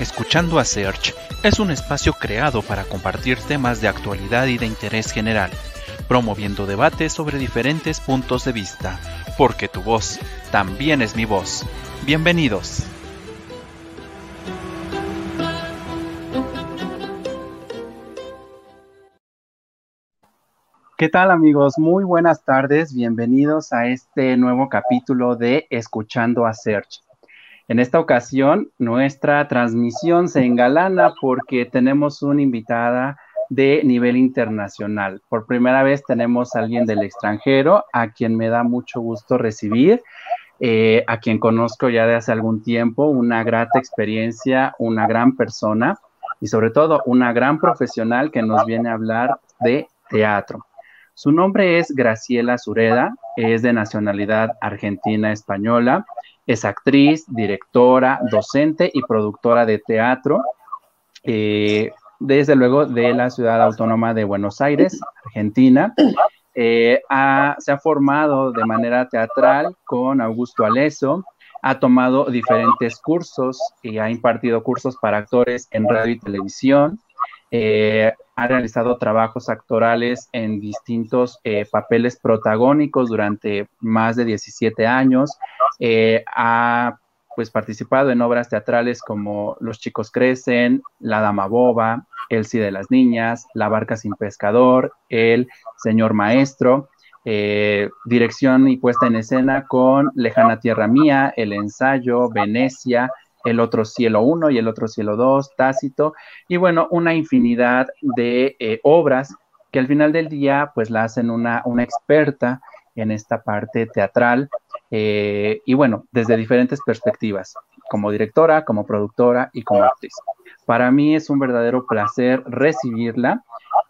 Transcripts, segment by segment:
Escuchando a Search es un espacio creado para compartir temas de actualidad y de interés general, promoviendo debates sobre diferentes puntos de vista, porque tu voz también es mi voz. Bienvenidos. ¿Qué tal amigos? Muy buenas tardes, bienvenidos a este nuevo capítulo de Escuchando a Search. En esta ocasión, nuestra transmisión se engalana porque tenemos una invitada de nivel internacional. Por primera vez tenemos a alguien del extranjero, a quien me da mucho gusto recibir, eh, a quien conozco ya de hace algún tiempo, una grata experiencia, una gran persona y sobre todo una gran profesional que nos viene a hablar de teatro. Su nombre es Graciela Sureda, es de nacionalidad argentina-española es actriz, directora, docente y productora de teatro, eh, desde luego de la ciudad autónoma de Buenos Aires, Argentina. Eh, se ha formado de manera teatral con Augusto Aleso, ha tomado diferentes cursos y ha impartido cursos para actores en radio y televisión. Eh, ha realizado trabajos actorales en distintos papeles protagónicos durante más de 17 años. Eh, ha pues participado en obras teatrales como Los chicos crecen, La dama boba, El sí de las niñas, La barca sin pescador, El señor maestro, eh, dirección y puesta en escena con Lejana Tierra Mía, El ensayo, Venecia, El otro cielo 1 y El otro cielo 2, Tácito, y bueno, una infinidad de eh, obras que al final del día pues la hacen una, una experta en esta parte teatral eh, y bueno, desde diferentes perspectivas, como directora, como productora y como actriz. Para mí es un verdadero placer recibirla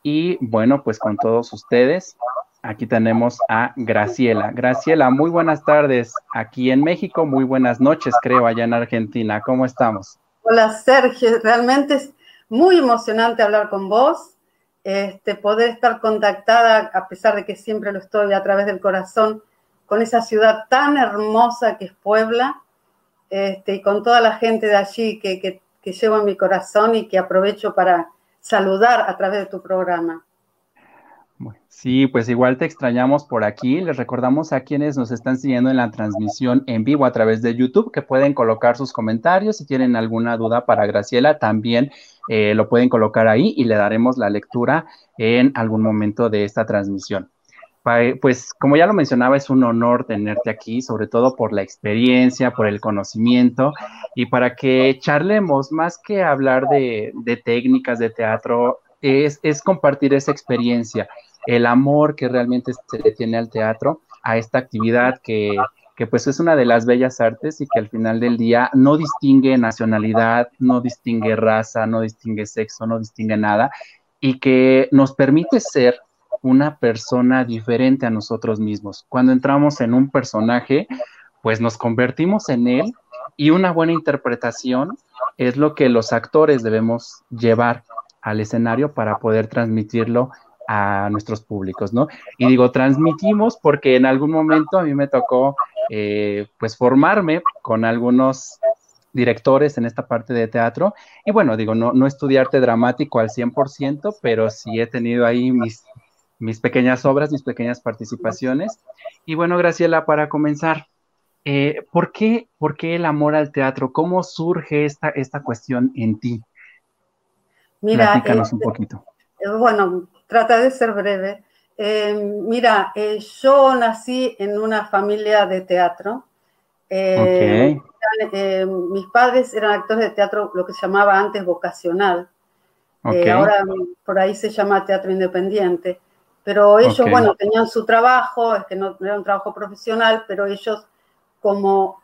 y bueno, pues con todos ustedes, aquí tenemos a Graciela. Graciela, muy buenas tardes aquí en México, muy buenas noches creo allá en Argentina. ¿Cómo estamos? Hola Sergio, realmente es muy emocionante hablar con vos, este, poder estar contactada, a pesar de que siempre lo estoy a través del corazón, con esa ciudad tan hermosa que es Puebla, este, y con toda la gente de allí que, que, llevo en mi corazón y que aprovecho para saludar a través de tu programa. Sí, pues igual te extrañamos por aquí. Les recordamos a quienes nos están siguiendo en la transmisión en vivo a través de YouTube que pueden colocar sus comentarios. Si tienen alguna duda para Graciela, también eh, lo pueden colocar ahí y le daremos la lectura en algún momento de esta transmisión pues como ya lo mencionaba, es un honor tenerte aquí, sobre todo por la experiencia, por el conocimiento y para que charlemos, más que hablar de, técnicas de teatro, es, compartir esa experiencia, el amor que realmente se le tiene al teatro, a esta actividad que, que pues es una de las bellas artes y que al final del día no distingue nacionalidad, no distingue raza, no distingue sexo, no distingue nada y que nos permite ser una persona diferente a nosotros mismos. Cuando entramos en un personaje, pues nos convertimos en él y una buena interpretación es lo que los actores debemos llevar al escenario para poder transmitirlo a nuestros públicos, ¿no? Y digo, transmitimos porque en algún momento a mí me tocó, eh, pues, formarme con algunos directores en esta parte de teatro. Y bueno, digo, no, no estudiarte dramático al 100%, pero sí he tenido ahí mis mis pequeñas obras, mis pequeñas participaciones. Y bueno, Graciela, para comenzar, eh, ¿por, qué, ¿por, qué, el amor al teatro? ¿Cómo surge esta, esta cuestión en ti? Mira, Platícanos un este, poquito. Eh, bueno, trata de ser breve. Eh, mira, yo nací en una familia de teatro. mis padres eran actores de teatro, lo que se llamaba antes vocacional. ahora por ahí se llama teatro independiente. Pero ellos, bueno, tenían su trabajo, es que no, era un trabajo profesional, pero ellos como,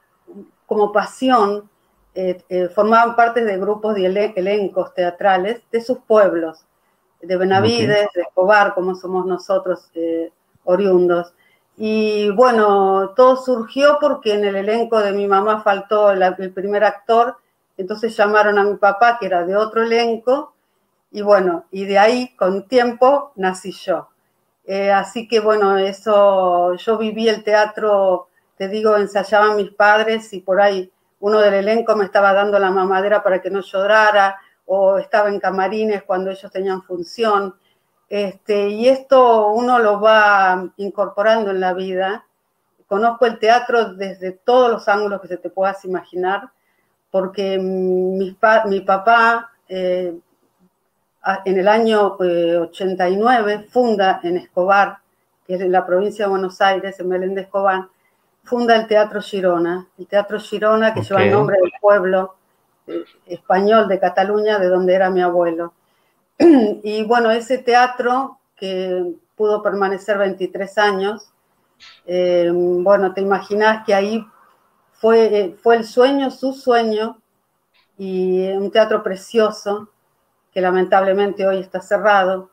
como pasión eh, eh, formaban parte de grupos de elencos teatrales de sus pueblos, de Benavides, de Escobar, como somos nosotros eh, oriundos. Y bueno, todo surgió porque en el elenco de mi mamá faltó el primer actor, entonces llamaron a mi papá, que era de otro elenco, y bueno, y de ahí con tiempo nací yo. Eh, así que bueno, eso, yo viví el teatro, te digo, ensayaban mis padres y por ahí uno del elenco me estaba dando la mamadera para que no llorara, o estaba en camarines cuando ellos tenían función. Este, y esto uno lo va incorporando en la vida. Conozco el teatro desde todos los ángulos que se te puedas imaginar, porque mi, papá eh, en el año 89 eh, funda en Escobar, que es en la provincia de Buenos Aires, en Belén de Escobar, funda el Teatro Girona, el Teatro Girona que lleva el nombre del pueblo eh, español de Cataluña, de donde era mi abuelo. Y bueno, ese teatro que pudo permanecer 23 años, eh, bueno, te imaginas que ahí fue, fue el sueño, su sueño, y un teatro precioso, que lamentablemente hoy está cerrado,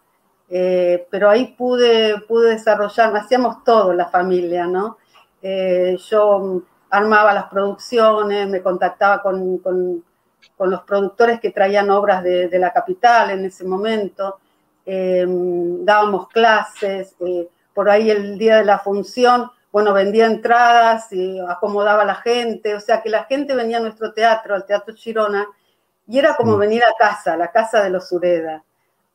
eh, pero ahí pude, pude desarrollar, hacíamos todo la familia, ¿no? Eh, yo armaba las producciones, me contactaba con, con, los productores que traían obras de, la capital en ese momento, em, dábamos clases, eh, por ahí el día de la función, bueno, vendía entradas y acomodaba a la gente, o sea que la gente venía a nuestro teatro, al Teatro Chirona, y era como venir a casa, la casa de los Ureda,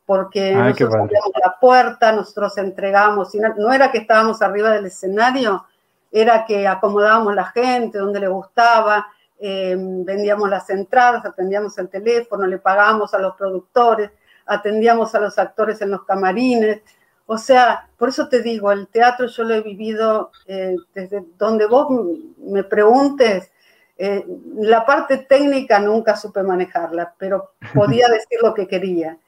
porque nosotros abríamos la puerta, nosotros entregábamos, no era que estábamos arriba del escenario, era que acomodábamos la gente donde le gustaba, eh, vendíamos las entradas, atendíamos el teléfono, le pagábamos a los productores, atendíamos a los actores en los camarines. O sea, por eso te digo, el teatro yo lo he vivido eh, desde donde vos me preguntes, eh, la parte técnica nunca supe manejarla, pero podía decir lo que quería.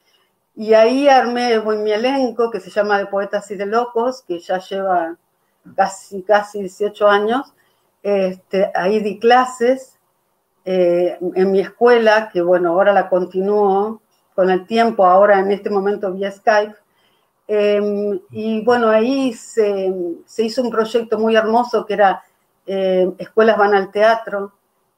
Y ahí armé mi elenco, que se llama De Poetas y de Locos, que ya lleva casi, casi 18 años. Este, ahí di clases eh, en mi escuela, que bueno, ahora la continúo con el tiempo, ahora en este momento vía Skype. Em, y bueno, ahí se, se, hizo un proyecto muy hermoso que era eh, Escuelas van al teatro,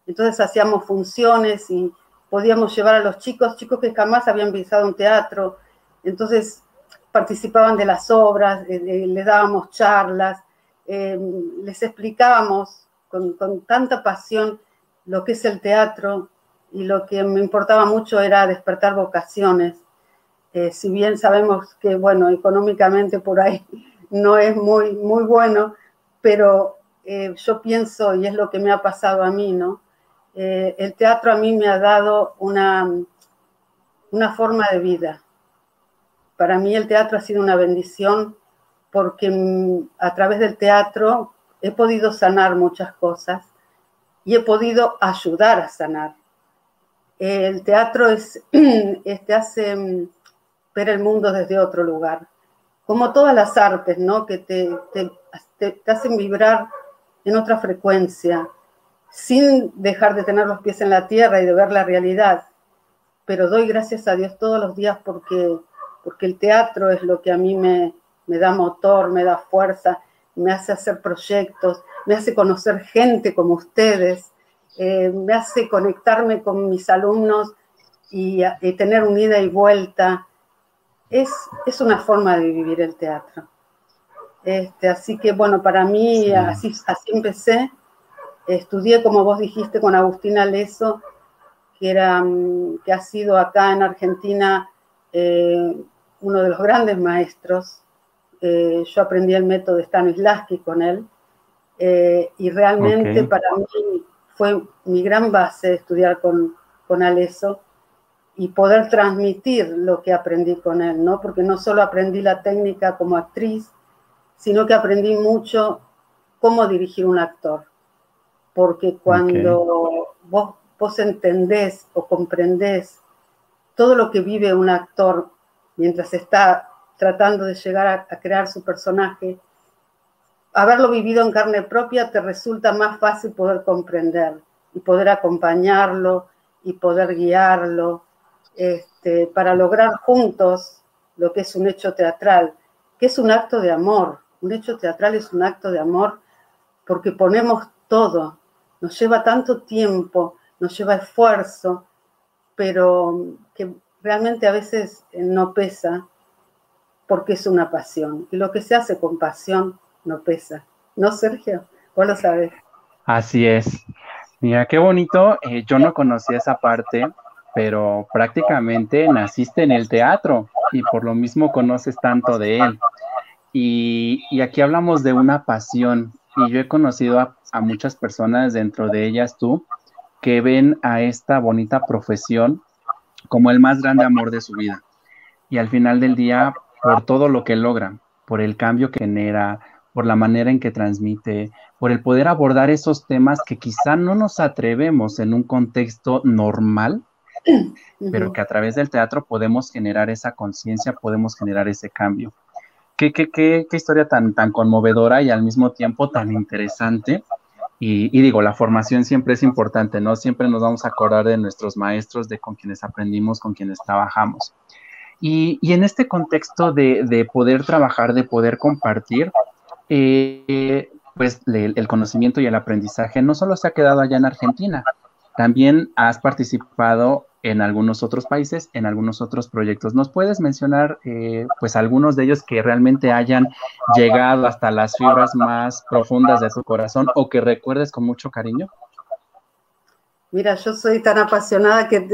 entonces hacíamos funciones y podíamos llevar a los chicos, chicos que jamás habían visitado un teatro, entonces participaban de las obras, les dábamos charlas, em, les explicábamos con, tanta pasión lo que es el teatro y lo que me importaba mucho era despertar vocaciones. Eh, si bien sabemos que, bueno, económicamente por ahí no es muy, muy bueno, pero eh, yo pienso, y es lo que me ha pasado a mí, ¿no? Eh, el teatro a mí me ha dado una, una forma de vida. Para mí el teatro ha sido una bendición porque a través del teatro he podido sanar muchas cosas y he podido ayudar a sanar. El teatro es, te hace mm, ver el mundo desde otro lugar, como todas las artes, ¿no? Que te, te hacen vibrar en otra frecuencia, sin dejar de tener los pies en la tierra y de ver la realidad. Pero doy gracias a Dios todos los días porque, porque el teatro es lo que a mí me, me da motor, me da fuerza, me hace hacer proyectos, me hace conocer gente como ustedes, eh, me hace conectarme con mis alumnos y, tener un ida y vuelta. Es, es, una forma de vivir el teatro. Este, así que bueno, para mí así, así empecé Estudié, como vos dijiste, con Agustina Leso, que, era, mm, que ha sido acá en Argentina eh, uno de los grandes maestros. Eh, yo aprendí el método de Stanislavski con él eh, y realmente para mí fue mi gran base estudiar con, con Aleso y poder transmitir lo que aprendí con él, ¿no? Porque no solo aprendí la técnica como actriz, sino que aprendí mucho cómo dirigir un actor. Porque cuando vos, entendés o comprendés todo lo que vive un actor mientras está tratando de llegar a, crear su personaje, haberlo vivido en carne propia te resulta más fácil poder comprender y poder acompañarlo y poder guiarlo este, para lograr juntos lo que es un hecho teatral, que es un acto de amor. Un hecho teatral es un acto de amor porque ponemos todo, nos lleva tanto tiempo, nos lleva esfuerzo, pero que realmente a veces no pesa porque es una pasión. Y lo que se hace con pasión no pesa. ¿No, Sergio? Vos lo sabes. Así es. Mira, qué bonito. Eh, yo no conocía esa parte, pero prácticamente naciste en el teatro y por lo mismo conoces tanto de él. Y, aquí hablamos de una pasión y yo he conocido a muchas personas, dentro de ellas tú, que ven a esta bonita profesión como el más grande amor de su vida. Y al final del día, por todo lo que logra, por el cambio que genera, por la manera en que transmite, por el poder abordar esos temas que quizá no nos atrevemos en un contexto normal, pero que a través del teatro podemos generar esa conciencia, podemos generar ese cambio. Qué, qué, qué, qué, historia tan, tan conmovedora y al mismo tiempo tan interesante. Y, y, digo, la formación siempre es importante, ¿no? Siempre nos vamos a acordar de nuestros maestros, de con quienes aprendimos, con quienes trabajamos. Y, en este contexto de, de, poder trabajar, de poder compartir, eh, pues el conocimiento y el aprendizaje no solo se ha quedado allá en Argentina, también has participado en algunos otros países, en algunos otros proyectos. ¿Nos puedes mencionar, eh, pues, algunos de ellos que realmente hayan llegado hasta las fibras más profundas de tu corazón o que recuerdes con mucho cariño? Mira, yo soy tan apasionada que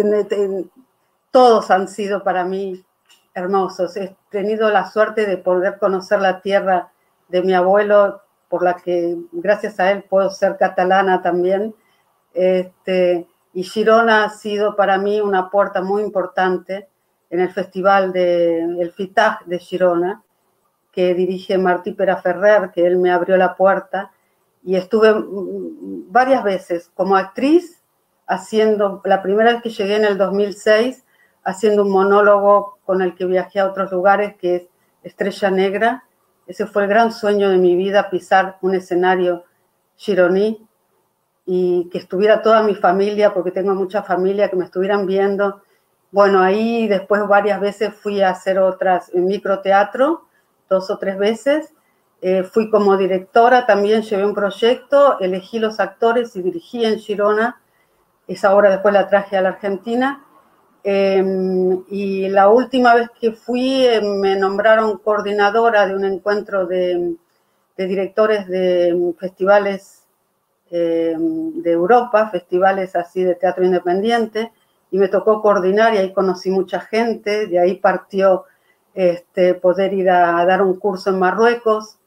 todos han sido para mí hermosos. He tenido la suerte de poder conocer la tierra de mi abuelo, por la que gracias a él puedo ser catalana también. Este, y Girona ha sido para mí una puerta muy importante en el festival de FITAG de Girona, que dirige Martí Pera Ferrer, que él me abrió la puerta. Y estuve varias veces como actriz haciendo, la primera vez que llegué en el 2006, haciendo un monólogo con el que viajé a otros lugares, que es Estrella Negra, ese fue el gran sueño de mi vida, pisar un escenario gironí y que estuviera toda mi familia, porque tengo mucha familia, que me estuvieran viendo. Bueno, ahí después varias veces fui a hacer otras microteatro, dos o tres veces. Eh, fui como directora, también llevé un proyecto, elegí los actores y dirigí en Girona. Esa obra después la traje a la Argentina Em, y la última vez que fui em, me nombraron coordinadora de un encuentro de, directores de festivales em, de Europa, festivales así de teatro independiente, y me tocó coordinar y ahí conocí mucha gente, de ahí partió este, poder ir a, dar un curso en Marruecos,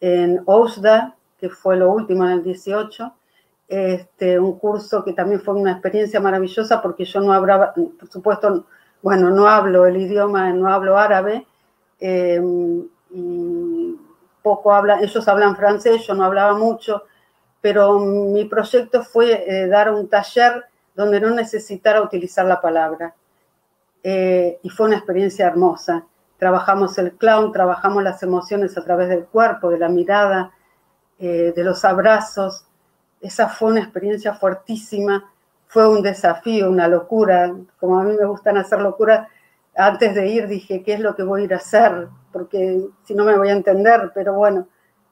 en Ousda, que fue lo último en el 18, este, un curso que también fue una experiencia maravillosa porque yo no hablaba, por supuesto, bueno, no hablo el idioma, no hablo árabe, em, y poco habla, ellos hablan francés, yo no hablaba mucho, pero mi proyecto fue eh, dar un taller donde no necesitara utilizar la palabra. Eh, y fue una experiencia hermosa. Trabajamos el clown, trabajamos las emociones a través del cuerpo, de la mirada, eh, de los abrazos, esa fue una experiencia fuertísima, fue un desafío, una locura, como a mí me gustan hacer locuras, antes de ir dije, ¿qué es lo que voy a ir a hacer? Porque si no me voy a entender, pero bueno,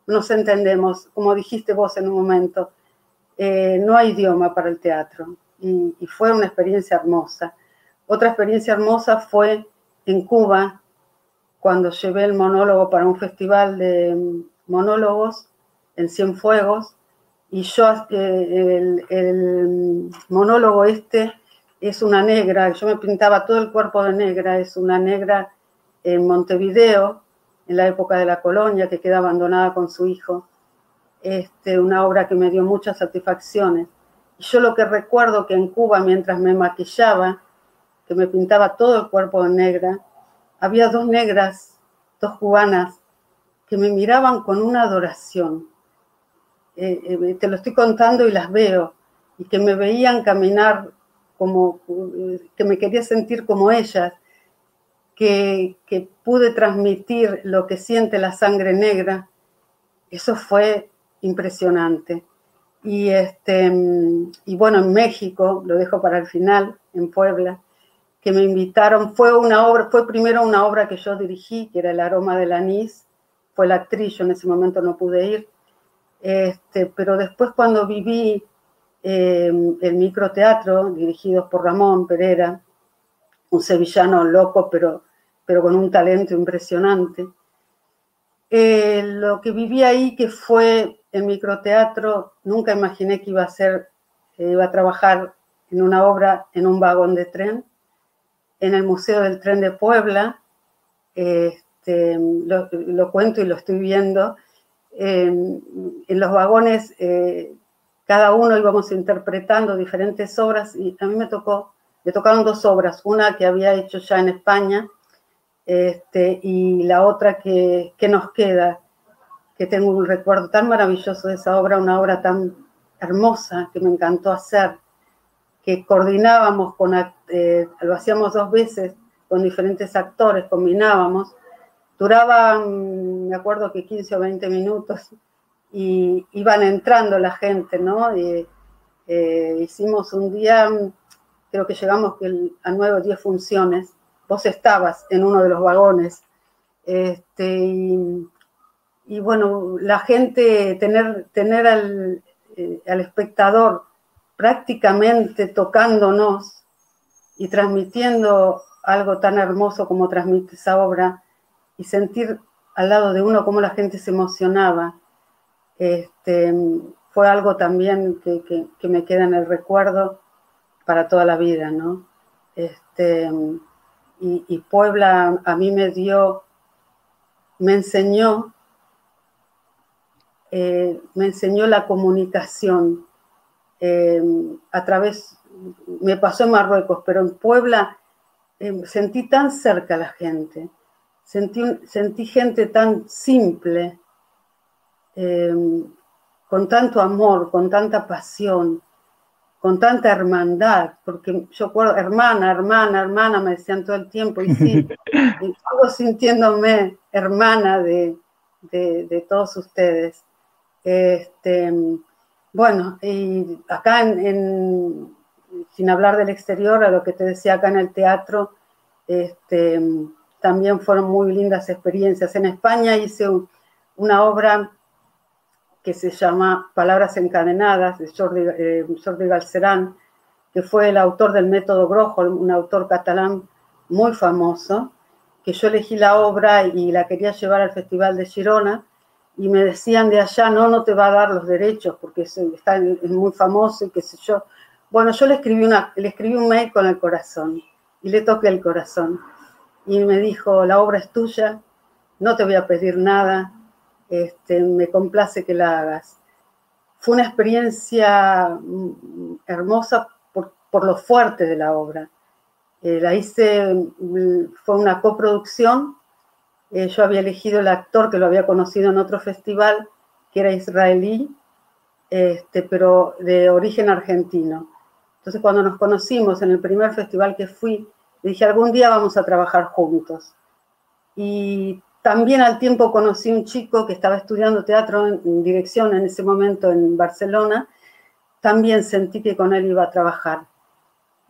nos entendemos, como dijiste vos en un momento, eh, no hay idioma para el teatro y, y fue una experiencia hermosa. Otra experiencia hermosa fue en Cuba, cuando llevé el monólogo para un festival de monólogos en Cienfuegos, y yo, eh, el, monólogo este es una negra, yo me pintaba todo el cuerpo de negra, es una negra en Montevideo, en la época de la colonia, que queda abandonada con su hijo. Este, una obra que me dio muchas satisfacciones. Yo lo que recuerdo que en Cuba, mientras me maquillaba, que me pintaba todo el cuerpo de negra, había dos negras, dos cubanas, que me miraban con una adoración eh, eh, te lo estoy contando y las veo, y que me veían caminar como, eh, que me quería sentir como ellas, que, que pude transmitir lo que siente la sangre negra, eso fue impresionante. Y, este, y bueno, en México, lo dejo para el final, en Puebla, que me invitaron, fue una obra, fue primero una obra que yo dirigí, que era El aroma del anís, fue la actriz, yo en ese momento no pude ir, este, pero después cuando viví em, el microteatro, dirigido por Ramón Pereira, un sevillano loco, pero, pero con un talento impresionante, eh, lo que viví ahí, que fue el microteatro, nunca imaginé que iba a ser iba a trabajar en una obra en un vagón de tren, en el Museo del Tren de Puebla, este, lo, cuento y lo estoy viendo, en los vagones eh, cada uno íbamos interpretando diferentes obras y a mí me tocó, me tocaron dos obras, una que había hecho ya en España este, y la otra que, que nos queda, que tengo un recuerdo tan maravilloso de esa obra, una obra tan hermosa que me encantó hacer, que coordinábamos con, eh, lo hacíamos dos veces con diferentes actores, combinábamos, duraba, mm, me acuerdo que 15 o 20 minutos, y iban entrando la gente, ¿no? Eh, hicimos un día, creo que llegamos a nueve o diez funciones, vos estabas en uno de los vagones, este, y, bueno, la gente, tener, tener al, eh, al espectador prácticamente tocándonos y transmitiendo algo tan hermoso como transmite esa obra y sentir al lado de uno cómo la gente se emocionaba. Este, fue algo también que, me queda en el recuerdo para toda la vida, ¿no? Este, y, Puebla a mí me dio, me enseñó, eh, me enseñó la comunicación, Em, a través, me pasó en Marruecos, pero en Puebla em, sentí tan cerca a la gente, sentí, sentí gente tan simple, em, con tanto amor, con tanta pasión, con tanta hermandad, porque yo acuerdo, hermana, hermana, hermana, me decían todo el tiempo, y sí, y sintiéndome hermana de, de, de todos ustedes. Este, bueno, y acá, en, sin hablar del exterior, a lo que te decía acá en el teatro, este, también fueron muy lindas experiencias. En España hice una obra que se llama Palabras Encadenadas, de Jordi, eh, Jordi Galcerán, que fue el autor del método Grojol, un autor catalán muy famoso, que yo elegí la obra y la quería llevar al Festival de Girona, y me decían de allá, no, no te va a dar los derechos porque es, está, es muy famoso y qué sé yo. Bueno, yo le escribí, una, le escribí un mail con el corazón y le toqué el corazón. Y me dijo, la obra es tuya, no te voy a pedir nada, este, me complace que la hagas. Fue una experiencia mm, hermosa por, por lo fuerte de la obra. Eh, la hice, mm, fue una coproducción eh, yo había elegido el actor que lo había conocido en otro festival, que era israelí, este, pero de origen argentino. Entonces, cuando nos conocimos en el primer festival que fui, dije, algún día vamos a trabajar juntos. Y también al tiempo conocí un chico que estaba estudiando teatro en, dirección en ese momento en Barcelona. También sentí que con él iba a trabajar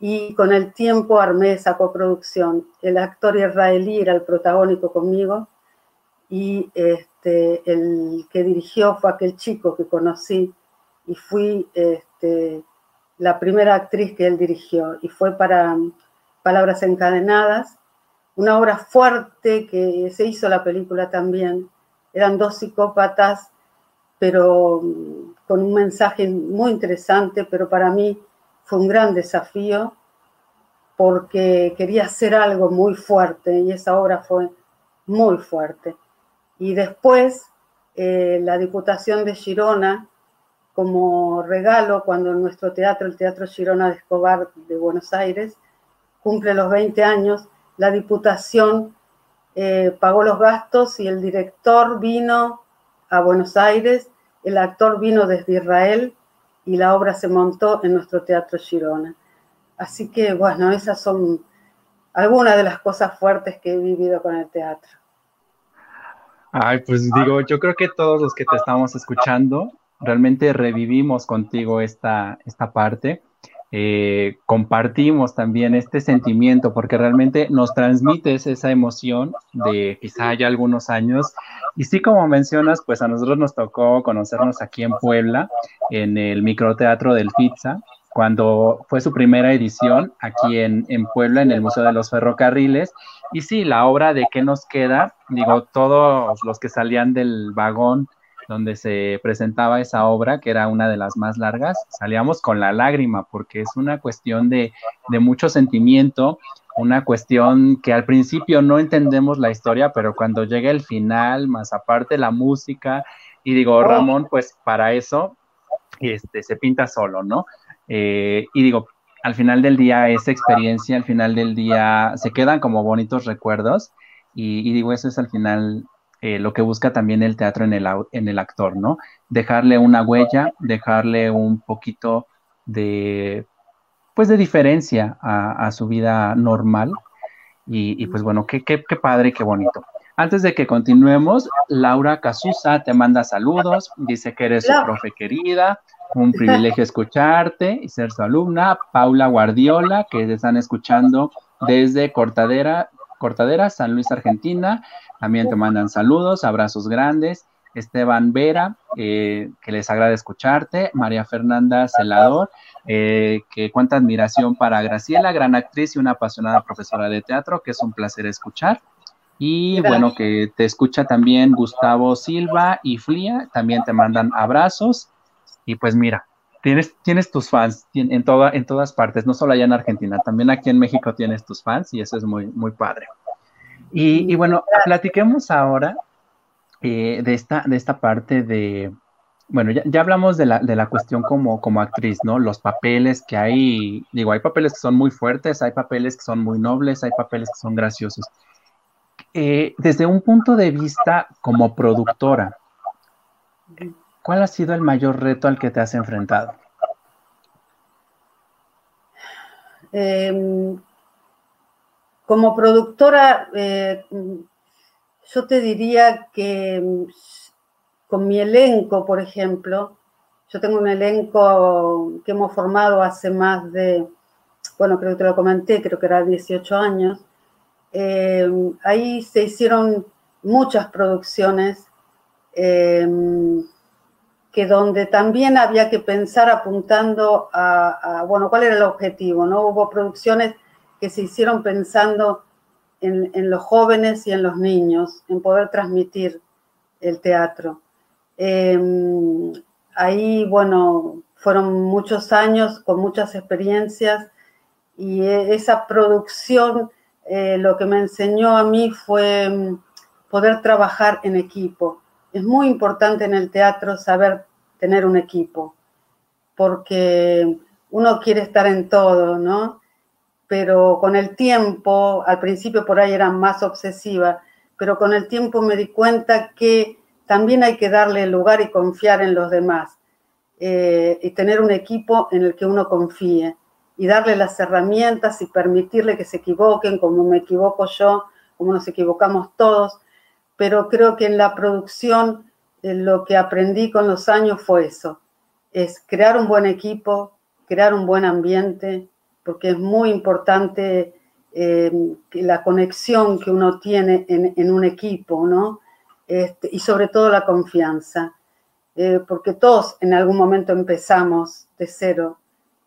y con el tiempo armé esa coproducción. El actor israelí era el protagónico conmigo y este, el que dirigió fue aquel chico que conocí y fui este, la primera actriz que él dirigió y fue para Palabras Encadenadas, una obra fuerte que se hizo la película también. Eran dos psicópatas, pero con un mensaje muy interesante, pero para mí fue un gran desafío porque quería hacer algo muy fuerte y esa obra fue muy fuerte. Y después eh, la Diputación de Girona, como regalo, cuando nuestro teatro, el Teatro Girona de Escobar de Buenos Aires, cumple los 20 años, la Diputación eh, pagó los gastos y el director vino a Buenos Aires, el actor vino desde Israel y la obra se montó en nuestro Teatro Girona. Así que, bueno, esas son algunas de las cosas fuertes que he vivido con el teatro. Ay, pues digo, yo creo que todos los que te estamos escuchando, realmente revivimos contigo esta, esta parte. Eh, compartimos también este sentimiento porque realmente nos transmites esa emoción de quizá ya algunos años y sí como mencionas pues a nosotros nos tocó conocernos aquí en Puebla en el microteatro del Pizza cuando fue su primera edición aquí en, Puebla, en el Museo de los Ferrocarriles. Y sí, la obra de ¿Qué nos queda? Digo, todos los que salían del vagón, donde se presentaba esa obra, que era una de las más largas, salíamos con la lágrima, porque es una cuestión de, de mucho sentimiento, una cuestión que al principio no entendemos la historia, pero cuando llega el final, más aparte la música, y digo, oh. Ramón, pues para eso este, se pinta solo, ¿no? Eh, y digo, al final del día, esa experiencia, al final del día, se quedan como bonitos recuerdos, y, digo, eso es al final eh, lo que busca también el teatro en el, en el actor, ¿no? Dejarle una huella, dejarle un poquito de pues de diferencia a, su vida normal. Y, pues bueno, qué, qué, qué padre, qué bonito. Antes de que continuemos, Laura Casusa te manda saludos, dice que eres su profe querida, un privilegio escucharte y ser su alumna. Paula Guardiola, que te están escuchando desde Cortadera, Cortadera, San Luis, Argentina, también te mandan saludos, abrazos grandes. Esteban Vera, eh, que les agrada escucharte. María Fernanda Celador, eh, que cuenta admiración para Graciela, gran actriz y una apasionada profesora de teatro, que es un placer escuchar. Y bueno, que te escucha también Gustavo Silva y Flia, también te mandan abrazos. Y pues mira, tienes, tienes tus fans en, toda, en todas partes, no solo allá en Argentina, también aquí en México tienes tus fans y eso es muy, muy padre. Y, y bueno, platiquemos ahora eh, de, esta, de esta parte de, bueno, ya, hablamos de la, de la cuestión como, como actriz, ¿no? Los papeles que hay, digo, hay papeles que son muy fuertes, hay papeles que son muy nobles, hay papeles que son graciosos. Eh, desde un punto de vista como productora, ¿cuál ha sido el mayor reto al que te has enfrentado? Em, como productora, eh, yo te diría que con mi elenco, por ejemplo, yo tengo un elenco que hemos formado hace más de, bueno, creo que te lo comenté, creo que era 18 años. Eh, ahí se hicieron muchas producciones que donde también había que pensar apuntando a, bueno, cuál era el objetivo, ¿no? Hubo producciones que se hicieron pensando en, los jóvenes y en los niños, en poder transmitir el teatro. Em, ahí, bueno, fueron muchos años con muchas experiencias y e, esa producción eh, lo que me enseñó a mí fue em, poder trabajar en equipo. Es muy importante en el teatro saber tener un equipo, porque uno quiere estar en todo, ¿no? Pero con el tiempo, al principio por ahí era más obsesiva, pero con el tiempo me di cuenta que también hay que darle lugar y confiar en los demás eh, y tener un equipo en el que uno confíe y darle las herramientas y permitirle que se equivoquen, como me equivoco yo, como nos equivocamos todos, pero creo que en la producción eh, lo que aprendí con los años fue eso, es crear un buen equipo, crear un buen ambiente, porque es muy importante eh, la conexión que uno tiene en, en un equipo, ¿no? Este, y sobre todo la confianza, eh, porque todos en algún momento empezamos de cero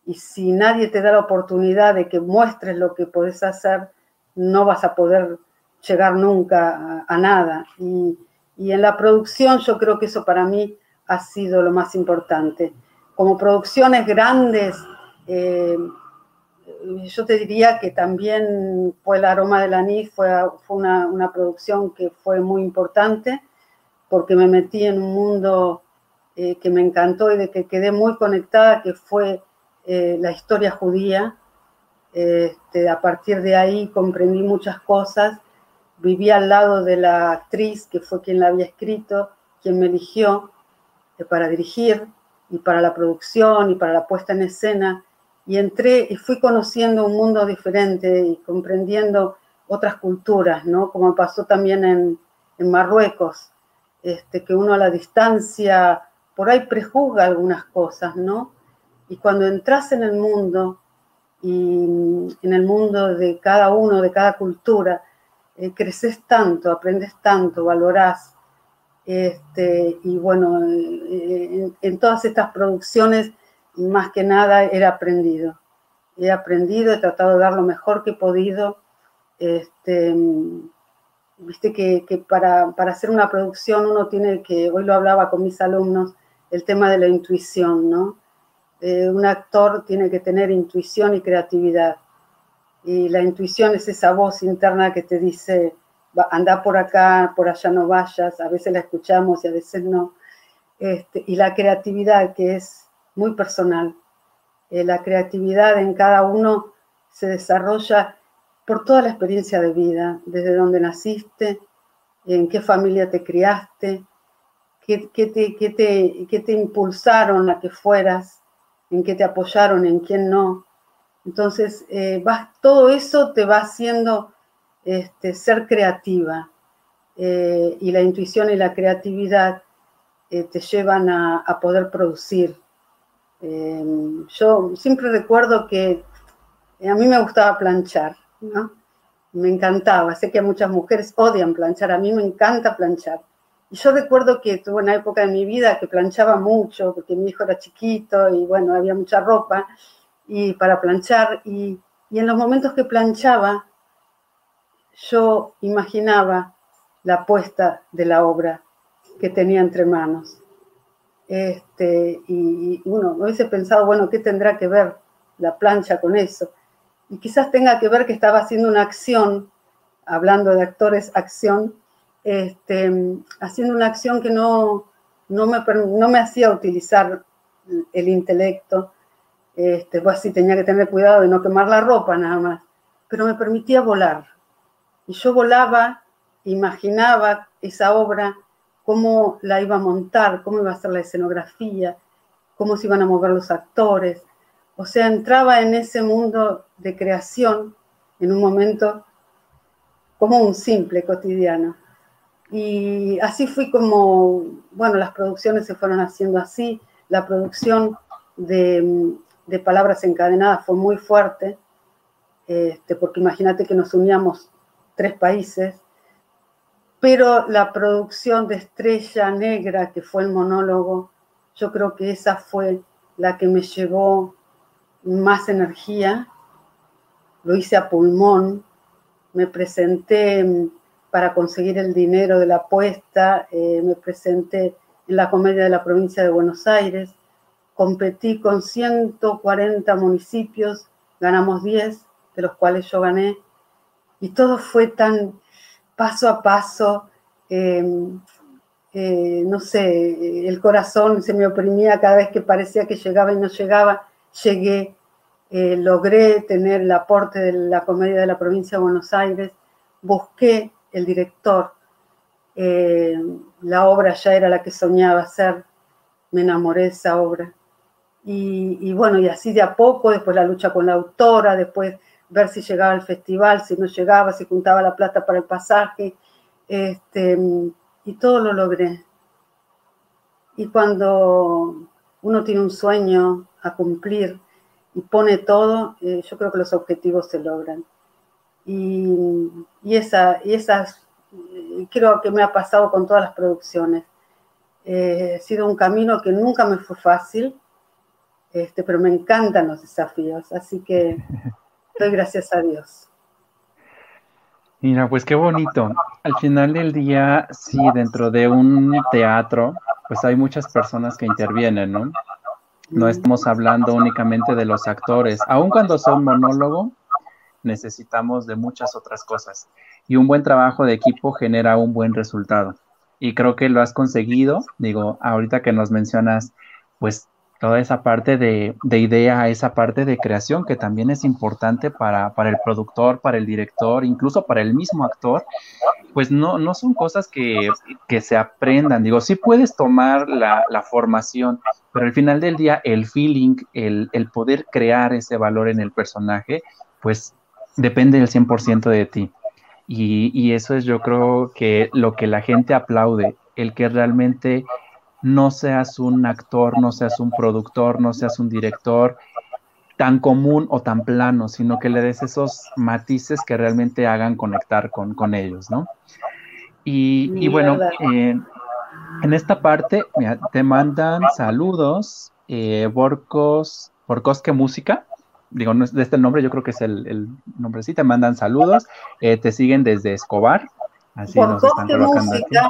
y si nadie te da la oportunidad de que muestres lo que puedes hacer, no vas a poder llegar nunca a, nada. Y, en la producción yo creo que eso para mí ha sido lo más importante. Como producciones grandes, eh, yo te diría que también fue el aroma del anís, fue, fue una, producción que fue muy importante porque me metí en un mundo eh, que me encantó y de que quedé muy conectada, que fue eh, la historia judía. Este, a partir de ahí comprendí muchas cosas. Viví al lado de la actriz que fue quien la había escrito, quien me eligió eh, para dirigir y para la producción y para la puesta en escena y entré y fui conociendo un mundo diferente y comprendiendo otras culturas, ¿no? Como pasó también en, Marruecos, este, que uno a la distancia por ahí prejuzga algunas cosas, ¿no? Y cuando entras en el mundo y en el mundo de cada uno, de cada cultura, eh, creces tanto, aprendes tanto, valorás. Este, y bueno, eh, en todas estas producciones más que nada he aprendido. He aprendido, he tratado de dar lo mejor que he podido. Este, viste que, para, hacer una producción uno tiene que, hoy lo hablaba con mis alumnos, el tema de la intuición, ¿no? Eh, un actor tiene que tener intuición y creatividad. Y la intuición es esa voz interna que te dice, anda por acá, por allá no vayas, a veces la escuchamos y a veces no. Este, y la creatividad, que es muy personal. Eh, la creatividad en cada uno se desarrolla por toda la experiencia de vida, desde donde naciste, en qué familia te criaste, qué, te, te, impulsaron a que fueras, en qué te apoyaron, en quién no. Entonces, eh, todo eso te va haciendo este, ser creativa. Eh, y la intuición y la creatividad eh, te llevan a, poder producir. yo siempre recuerdo que a mí me gustaba planchar me encantaba. Sé que muchas mujeres odian planchar, a mí me encanta planchar. Y yo recuerdo que tuve una época en mi vida que planchaba mucho, porque mi hijo era chiquito y bueno, había mucha ropa y para planchar. Y, en los momentos que planchaba, yo imaginaba la puesta de la obra que tenía entre manos. Este, y, y uno hubiese pensado, bueno, ¿qué tendrá que ver la plancha con eso? y quizás tenga que ver que estaba haciendo una acción, hablando de actores, acción, este, haciendo una acción que no, no, me, no me hacía utilizar el intelecto, este, pues tenía que tener cuidado de no quemar la ropa nada más, pero me permitía volar. Y yo volaba, imaginaba esa obra, cómo la iba a montar, cómo iba a ser la escenografía, cómo se iban a mover los actores, o sea, entraba en ese mundo de creación en un momento como un simple cotidiano. Y así fui como, bueno, las producciones se fueron haciendo así, la producción de, palabras encadenadas fue muy fuerte, este, porque imagínate que nos uníamos tres países, pero la producción de Estrella Negra, que fue el monólogo, yo creo que esa fue la que me llevó más energía, lo hice a pulmón, me presenté mm, para conseguir el dinero de la apuesta, eh, me presenté en la comedia de la provincia de Buenos Aires, competí con 140 municipios, ganamos 10, de los cuales yo gané, y todo fue tan paso a paso, em, eh, no sé, el corazón se me oprimía cada vez que parecía que llegaba y no llegaba, llegué, eh, logré tener el aporte de la comedia de la provincia de Buenos Aires, busqué el director, eh, la obra ya era la que soñaba hacer, me enamoré de esa obra. Y, bueno, y así de a poco, después la lucha con la autora, después ver si llegaba al festival, si no llegaba, si juntaba la plata para el pasaje, este, y todo lo logré. Y cuando uno tiene un sueño a cumplir y pone todo, eh, yo creo que los objetivos se logran. Y, esa, y esas, eh, creo que me ha pasado con todas las producciones. Eh, ha sido un camino que nunca me fue fácil, este, pero me encantan los desafíos, así que doy gracias a Dios. Mira, pues qué bonito. Al final del día, sí, dentro de un teatro, pues hay muchas personas que intervienen, ¿no? No estamos hablando únicamente de los actores. Aun cuando son monólogo, necesitamos de muchas otras cosas. Y un buen trabajo de equipo genera un buen resultado. Y creo que lo has conseguido. Digo, ahorita que nos mencionas, pues toda esa parte de, idea, esa parte de creación que también es importante para, el productor, para el director, incluso para el mismo actor, pues no, no son cosas que, se aprendan. Digo, sí puedes tomar la, formación, pero al final del día el feeling, el, poder crear ese valor en el personaje, pues depende del 100% de ti. Y, y eso es yo creo que lo que la gente aplaude, el que realmente no seas un actor, no seas un productor, no seas un director tan común o tan plano, sino que le des esos matices que realmente hagan conectar con, con ellos, ¿no? Y, bueno, eh, en esta parte te mandan saludos, eh, Borcos, Borcosque Música, digo, no es de este nombre, yo creo que es el, nombre, sí, te mandan saludos, eh, te siguen desde Escobar, Por qué Música,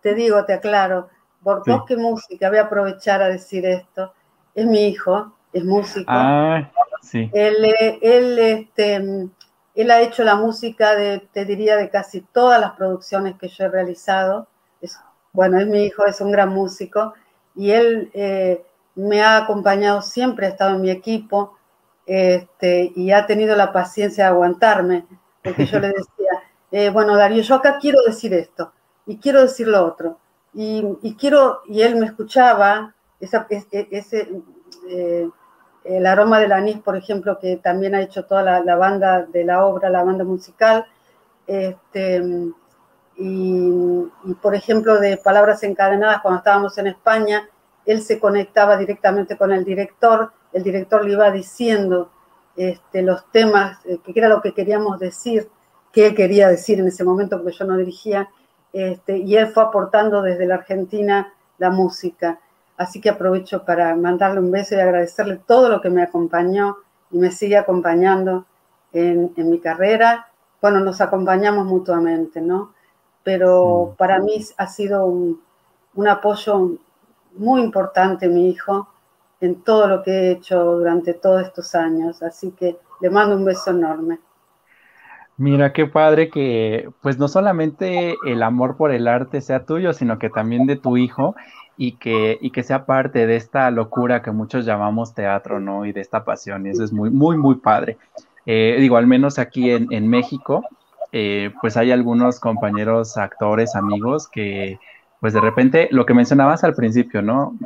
te digo, te aclaro, por qué Música, voy a aprovechar a decir esto, es mi hijo, es músico. Ah, sí. Él, él, este, él ha hecho la música de, te diría, de casi todas las producciones que yo he realizado. Es, bueno, es mi hijo, es un gran músico y él eh, me ha acompañado siempre, ha estado en mi equipo este, y ha tenido la paciencia de aguantarme, porque yo le decía, eh, bueno, Darío, yo acá quiero decir esto y quiero decir lo otro. Y, quiero, y él me escuchaba, esa, ese, eh, el aroma del anís, por ejemplo, que también ha hecho toda la, banda de la obra, la banda musical. Este, y, por ejemplo, de Palabras Encadenadas, cuando estábamos en España, él se conectaba directamente con el director, el director le iba diciendo este, los temas, eh, qué era lo que queríamos decir, qué quería decir en ese momento, porque yo no dirigía, este, y él fue aportando desde la Argentina la música. Así que aprovecho para mandarle un beso y agradecerle todo lo que me acompañó y me sigue acompañando en, mi carrera. Bueno, nos acompañamos mutuamente, ¿no? Pero para mí ha sido un, apoyo muy importante mi hijo en todo lo que he hecho durante todos estos años. Así que le mando un beso enorme. Mira, qué padre que pues no solamente el amor por el arte sea tuyo, sino que también de tu hijo y que, y que sea parte de esta locura que muchos llamamos teatro, ¿no? Y de esta pasión, y eso es muy, muy, muy padre. Eh, digo, al menos aquí en, en México, eh, pues hay algunos compañeros, actores, amigos que, pues de repente, lo que mencionabas al principio, ¿no?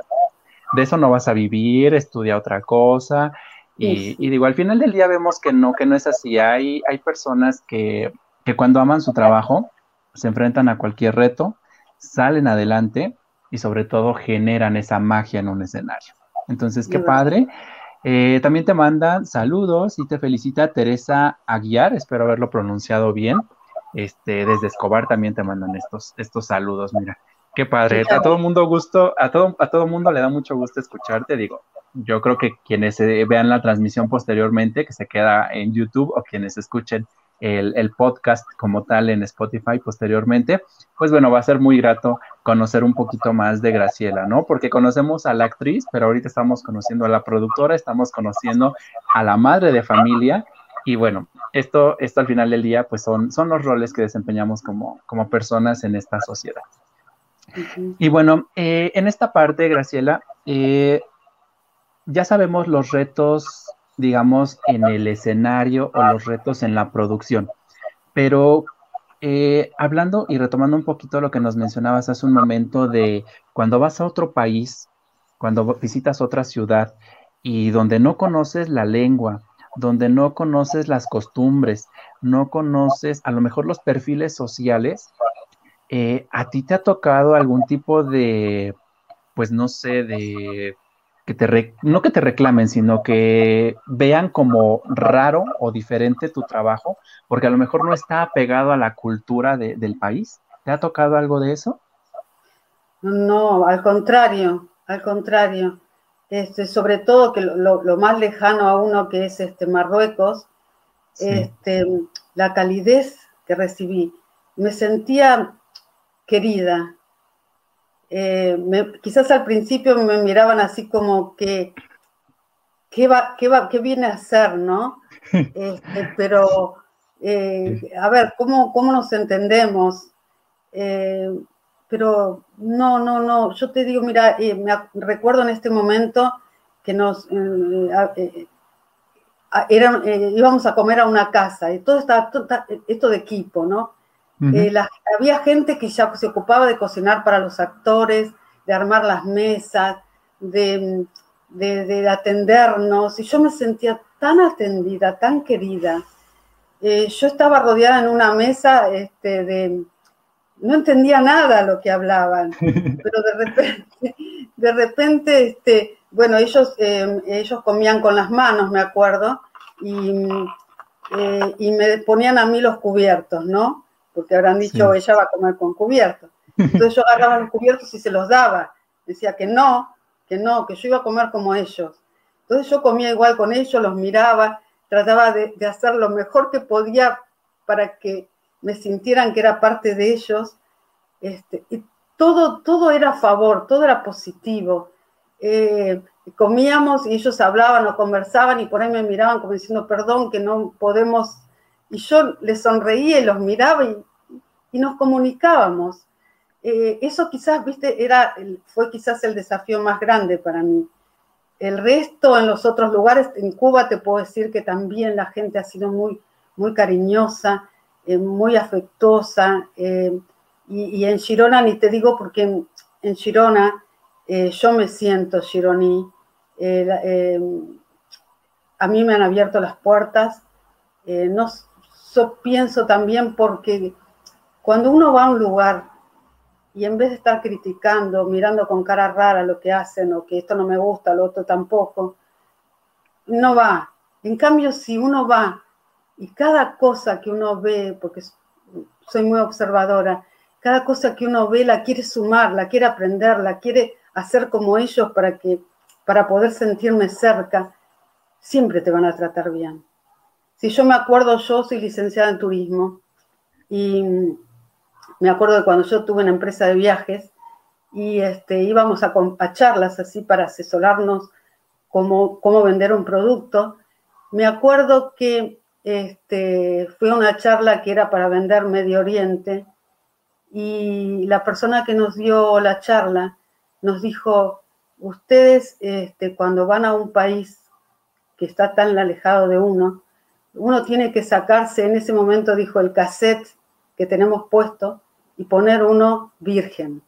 De eso no vas a vivir, estudia otra cosa. Y, y, digo, al final del día vemos que no, que no es así. Hay, hay personas que, que cuando aman su trabajo, se enfrentan a cualquier reto, salen adelante y sobre todo generan esa magia en un escenario. Entonces, qué padre. Eh, también te mandan saludos y te felicita Teresa Aguiar, espero haberlo pronunciado bien. Este, desde Escobar también te mandan estos, estos saludos, mira. Qué padre, a todo mundo gusto, a todo, a todo mundo le da mucho gusto escucharte, digo, yo creo que quienes vean la transmisión posteriormente, que se queda en YouTube, o quienes escuchen el, podcast como tal en Spotify posteriormente, pues bueno, va a ser muy grato conocer un poquito más de Graciela, ¿no? Porque conocemos a la actriz, pero ahorita estamos conociendo a la productora, estamos conociendo a la madre de familia y bueno, esto, esto al final del día, pues son, son los roles que desempeñamos como, como personas en esta sociedad. Y bueno, eh, en esta parte, Graciela, eh, ya sabemos los retos digamos, en el escenario o los retos en la producción. Pero eh, hablando y retomando un poquito lo que nos mencionabas hace un momento de cuando vas a otro país, cuando visitas otra ciudad y donde no conoces la lengua, donde no conoces las costumbres, no conoces a lo mejor los perfiles sociales, eh, ¿a ti te ha tocado algún tipo de, pues no sé, de que te no que te reclamen, sino que vean como raro o diferente tu trabajo, porque a lo mejor no está apegado a la cultura del país. ¿Te ha tocado algo de eso? No, al contrario, al contrario. Este, sobre todo que lo, más lejano a uno que es este Marruecos, este, la calidez que recibí. Me sentía querida, eh, quizás al principio me miraban así como que, ¿qué, va, qué, va, qué viene a hacer, no? Este, pero, eh, a ver, ¿cómo, ¿cómo, nos entendemos? Eh, pero no, no, no, yo te digo, mira, me recuerdo en este momento que nos íbamos a comer a una casa y todo estaba esto de equipo, ¿no? Eh, había gente que ya se ocupaba de cocinar para los actores, de armar las mesas, de, atendernos, y yo me sentía tan atendida, tan querida. Eh, yo estaba rodeada en una mesa este, de... No entendía nada lo que hablaban, pero de repente, de repente este, bueno, ellos, em, ellos comían con las manos, me acuerdo, y, eh, y me ponían a mí los cubiertos, ¿no? Porque habrán dicho ella va a comer con cubiertos. Entonces yo agarraba los cubiertos y se los daba. Decía que no, que no, que yo iba a comer como ellos. Entonces yo comía igual con ellos, los miraba, trataba de, hacer lo mejor que podía para que me sintieran que era parte de ellos. Este, y todo, todo era a favor, todo era positivo. Eh, comíamos y ellos hablaban o conversaban y por ahí me miraban como diciendo, perdón, que no podemos. Y yo les sonreía y los miraba y, nos comunicábamos. Eh, eso quizás, viste, era, fue quizás el desafío más grande para mí. El resto en los otros lugares, en Cuba te puedo decir que también la gente ha sido muy, muy cariñosa, eh, muy afectuosa. Eh, y, en Girona, ni te digo porque en, Girona eh, yo me siento gironí. a mí me han abierto las puertas. no, pienso también porque cuando uno va a un lugar y en vez de estar criticando, mirando con cara rara lo que hacen o que esto no me gusta, lo otro tampoco, no va. En cambio, si uno va y cada cosa que uno ve, porque soy muy observadora, cada cosa que uno ve la quiere sumar, la quiere aprender, la quiere hacer como ellos para que para poder sentirme cerca, siempre te van a tratar bien. Si yo me acuerdo, yo soy licenciada en turismo y me acuerdo de cuando yo tuve una empresa de viajes y este, íbamos a, charlas así para asesorarnos cómo, cómo vender un producto. Me acuerdo que este, fue una charla que era para vender Medio Oriente y la persona que nos dio la charla nos dijo, ustedes este, cuando van a un país que está tan alejado de uno, uno tiene que sacarse, en ese momento dijo, el cassette que tenemos puesto y poner uno virgen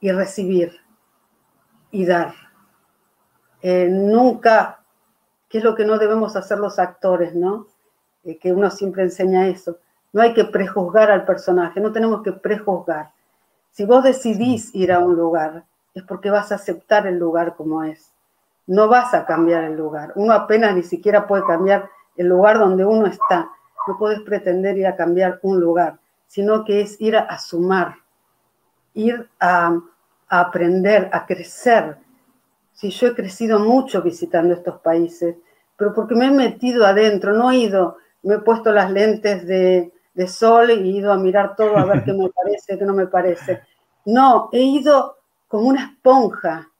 y recibir y dar. Eh, nunca, que es lo que no debemos hacer los actores, ¿no? Eh, que uno siempre enseña eso. No hay que prejuzgar al personaje, no tenemos que prejuzgar. Si vos decidís ir a un lugar, es porque vas a aceptar el lugar como es. No vas a cambiar el lugar. Uno apenas ni siquiera puede cambiar el lugar donde uno está. No puedes pretender ir a cambiar un lugar sino que es ir a, sumar, ir a, aprender, a crecer. Si yo he crecido mucho visitando estos países, pero porque me he metido adentro, no he ido, me he puesto las lentes de, sol y he ido a mirar todo a ver qué me parece, qué no me parece. No, he ido como una esponja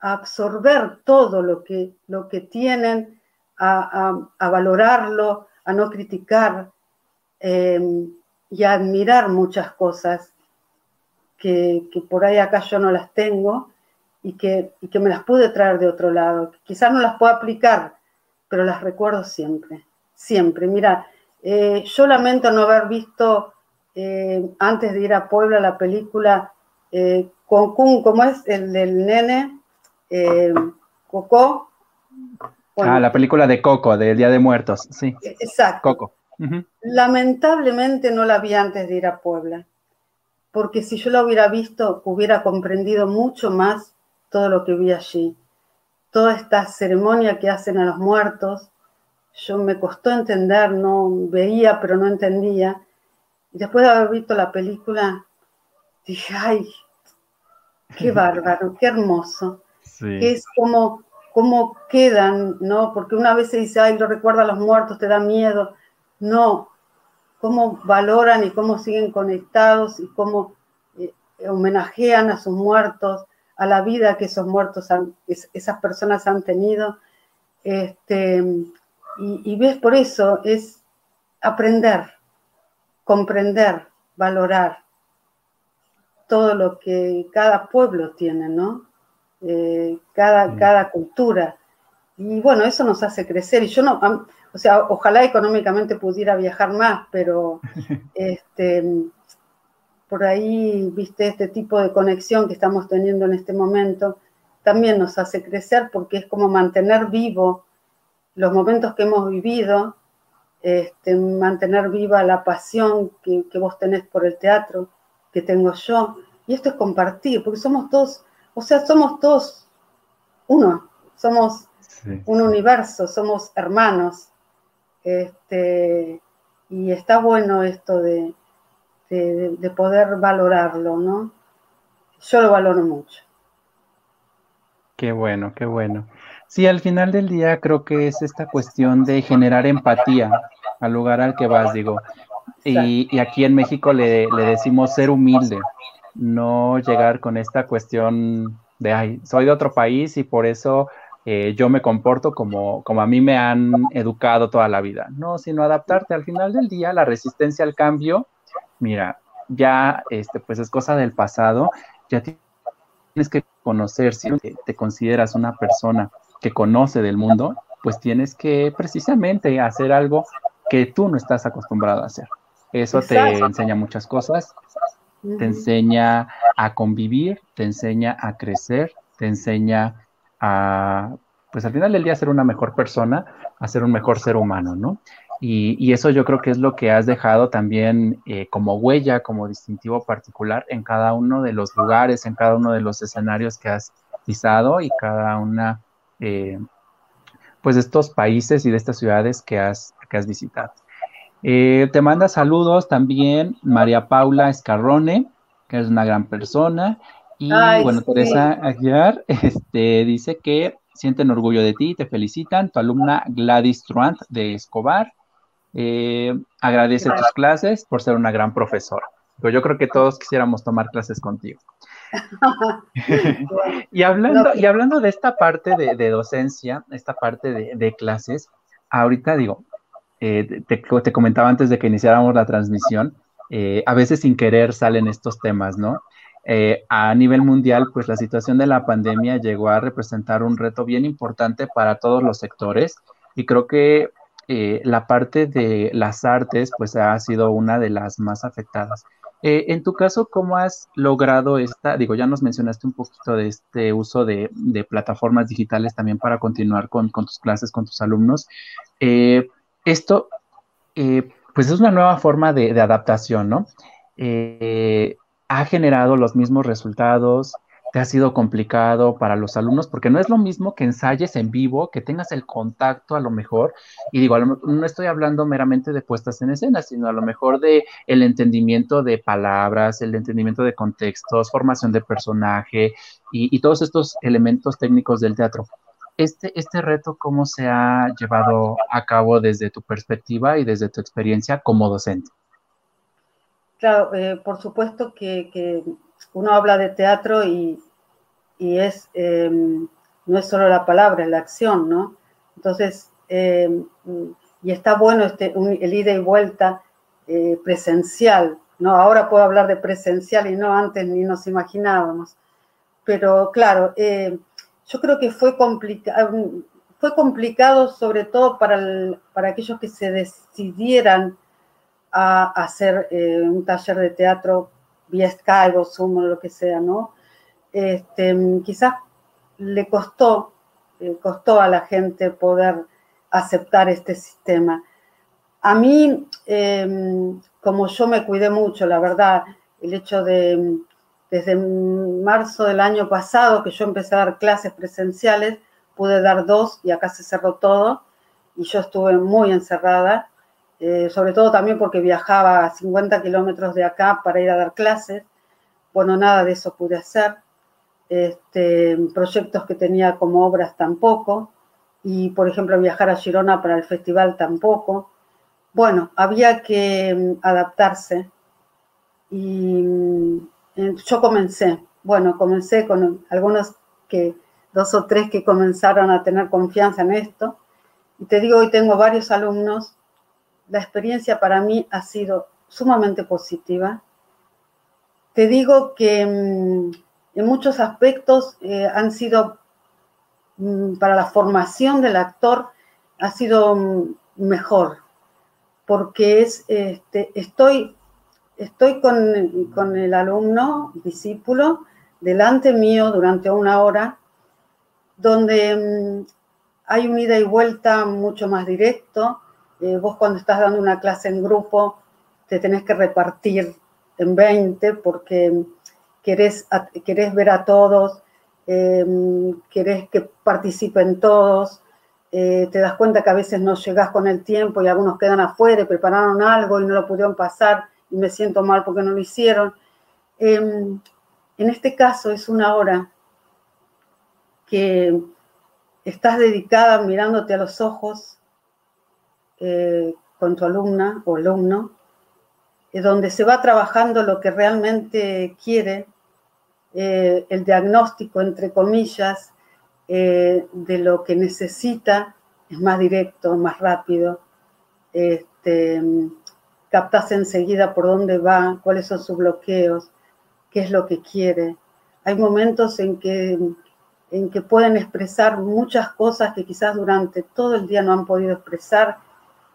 a absorber todo lo que, lo que tienen, a, valorarlo, a no criticar. Em, y admirar muchas cosas que, por ahí acá yo no las tengo y que, me las pude traer de otro lado. Quizás no las puedo aplicar, pero las recuerdo siempre, siempre. Mira, eh, yo lamento no haber visto eh, antes de ir a Puebla la película eh, con Kun, ¿cómo es? El del nene, Ah, la película de Coco, del Día de Muertos, sí. Exacto. Coco. Lamentablemente no la vi antes de ir a Puebla, porque si yo la hubiera visto, hubiera comprendido mucho más todo lo que vi allí. Toda esta ceremonia que hacen a los muertos, yo me costó entender, no veía, pero no entendía. Y después de haber visto la película, dije, ay, qué bárbaro, qué hermoso. es como, como quedan, ¿no? Porque una vez se dice, ay, lo recuerda a los muertos, te da miedo. No, cómo valoran y cómo siguen conectados y cómo eh, homenajean a sus muertos, a la vida que esos muertos, han, esas personas han tenido. Este, y, ves, por eso es aprender, comprender, valorar todo lo que cada pueblo tiene, ¿no? Eh, cada, mm. cada cultura. Y bueno, eso nos hace crecer. Y yo no, o sea, ojalá económicamente pudiera viajar más, pero este, por ahí, viste, este tipo de conexión que estamos teniendo en este momento también nos hace crecer porque es como mantener vivo los momentos que hemos vivido, este, mantener viva la pasión que, que vos tenés por el teatro, que tengo yo. Y esto es compartir, porque somos todos, o sea, somos todos uno, somos un universo, somos hermanos. Este, y está bueno esto de, de, poder valorarlo, ¿no? Yo lo valoro mucho. Qué bueno, qué bueno. Sí, al final del día creo que es esta cuestión de generar empatía al lugar al que vas, digo. Y, aquí en México le, decimos ser humilde, no llegar con esta cuestión de, ay, soy de otro país y por eso eh, yo me comporto como, como a mí me han educado toda la vida. No, sino adaptarte. Al final del día, la resistencia al cambio, mira, ya este, pues es cosa del pasado, ya tienes que conocer, si te consideras una persona que conoce del mundo, pues tienes que precisamente hacer algo que tú no estás acostumbrado a hacer. Eso te enseña muchas cosas, te enseña a convivir, te enseña a crecer, te enseña a, pues al final del día, ser una mejor persona, a ser un mejor ser humano, ¿no? Y, eso yo creo que es lo que has dejado también eh, como huella, como distintivo particular en cada uno de los lugares, en cada uno de los escenarios que has pisado y cada una, eh, pues de estos países y de estas ciudades que has, que has visitado. Eh, te manda saludos también María Paula Escarrone, que es una gran persona. Y bueno, Teresa Aguiar este, dice que sienten orgullo de ti, te felicitan. Tu alumna Gladys Truant de Escobar eh, agradece tus clases por ser una gran profesora. Pero yo creo que todos quisiéramos tomar clases contigo. y, hablando, y hablando de esta parte de, docencia, esta parte de clases, ahorita digo, eh, te, comentaba antes de que iniciáramos la transmisión, eh, a veces sin querer salen estos temas, ¿no? Eh, a nivel mundial, pues la situación de la pandemia llegó a representar un reto bien importante para todos los sectores y creo que la parte de las artes, pues ha sido una de las más afectadas. en tu caso, ¿cómo has logrado esta? Digo, ya nos mencionaste un poquito de este uso de, plataformas digitales también para continuar con, tus clases, con tus alumnos. Eh, esto, eh, pues es una nueva forma de, adaptación, ¿no? Eh, ha generado los mismos resultados, te ha sido complicado para los alumnos, porque no es lo mismo que ensayes en vivo, que tengas el contacto a lo mejor, y digo, no estoy hablando meramente de puestas en escena, sino a lo mejor de el entendimiento de palabras, el entendimiento de contextos, formación de personaje y todos estos elementos técnicos del teatro este, este reto, ¿cómo se ha llevado a cabo desde tu perspectiva y desde tu experiencia como docente? Claro, eh, por supuesto que, uno habla de teatro y, es, em, no es solo la palabra, es la acción, ¿no? Entonces, em, y está bueno este, el ida y vuelta eh, presencial, ¿no? Ahora puedo hablar de presencial y no antes ni nos imaginábamos. Pero claro, eh, yo creo que fue, fue complicado sobre todo para, para aquellos que se decidieran a hacer eh, un taller de teatro vía Skype o Zoom o lo que sea, ¿no? Este, quizás le costó, costó a la gente poder aceptar este sistema. A mí, em, como yo me cuidé mucho, la verdad, el hecho de desde marzo del año pasado que yo empecé a dar clases presenciales, pude dar dos y acá se cerró todo y yo estuve muy encerrada, eh, sobre todo también porque viajaba a 50 kilómetros de acá para ir a dar clases. Bueno, nada de eso pude hacer. Este, proyectos que tenía como obras tampoco. Y, por ejemplo, viajar a Girona para el festival tampoco. Bueno, había que mm, adaptarse. Y mm, yo comencé, bueno, comencé con algunos que, dos o tres que comenzaron a tener confianza en esto. Y te digo, hoy tengo varios alumnos. La experiencia para mí ha sido sumamente positiva. Te digo que mm, en muchos aspectos eh, han sido, mm, para la formación del actor, ha sido mm, mejor, porque es, este, estoy estoy con, el alumno, discípulo, delante mío durante una hora, donde mm, hay un ida y vuelta mucho más directo. Eh, vos cuando estás dando una clase en grupo, te tenés que repartir en 20 porque querés, querés ver a todos, eh, querés que participen todos. Eh, te das cuenta que a veces no llegás con el tiempo y algunos quedan afuera prepararon algo y no lo pudieron pasar y me siento mal porque no lo hicieron. Em, en este caso es una hora que estás dedicada mirándote a los ojos eh, con tu alumna o alumno eh, donde se va trabajando lo que realmente quiere, eh, el diagnóstico, entre comillas, de lo que necesita, es más directo, más rápido. Este, captas enseguida por dónde va, cuáles son sus bloqueos, qué es lo que quiere. Hay momentos en que, en que pueden expresar muchas cosas que quizás durante todo el día no han podido expresar.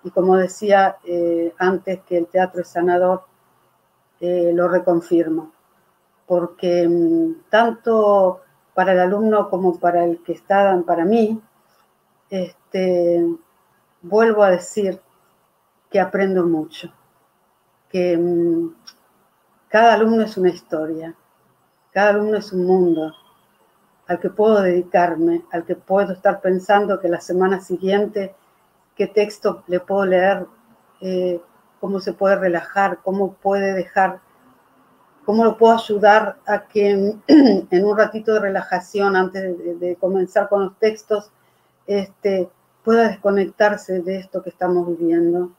Y como decía eh, antes que el teatro es sanador, eh, lo reconfirmo. Porque mm, tanto para el alumno como para el que está, para mí, este, vuelvo a decir que aprendo mucho que mm, cada alumno es una historia, cada alumno es un mundo al que puedo dedicarme, al que puedo estar pensando que la semana siguiente qué texto le puedo leer, eh, cómo se puede relajar, cómo puede dejar, cómo lo puedo ayudar a que en un ratito de relajación antes de, comenzar con los textos, este, pueda desconectarse de esto que estamos viviendo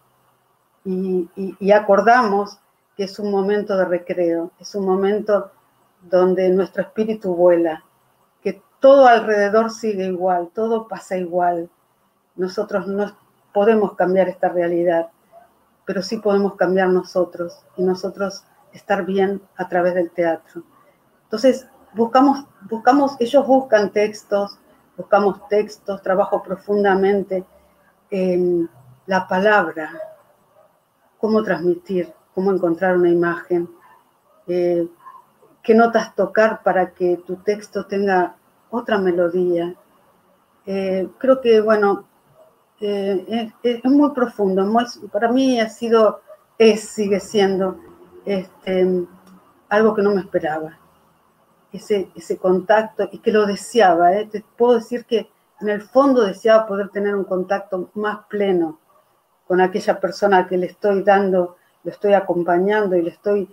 y, acordamos que es un momento de recreo, es un momento donde nuestro espíritu vuela, que todo alrededor sigue igual, todo pasa igual. Nosotros no podemos cambiar esta realidad, pero sí podemos cambiar nosotros y nosotros estar bien a través del teatro. Entonces, buscamos, buscamos, ellos buscan textos, buscamos textos, trabajo profundamente en la palabra, cómo transmitir, cómo encontrar una imagen, eh, qué notas tocar para que tu texto tenga otra melodía. Eh, creo que, bueno, eh, es, muy profundo. para mí ha sido, es, sigue siendo este, algo que no me esperaba. Ese, ese contacto y que lo deseaba. Te puedo decir que en el fondo deseaba poder tener un contacto más pleno con aquella persona que le estoy dando, le estoy acompañando y le estoy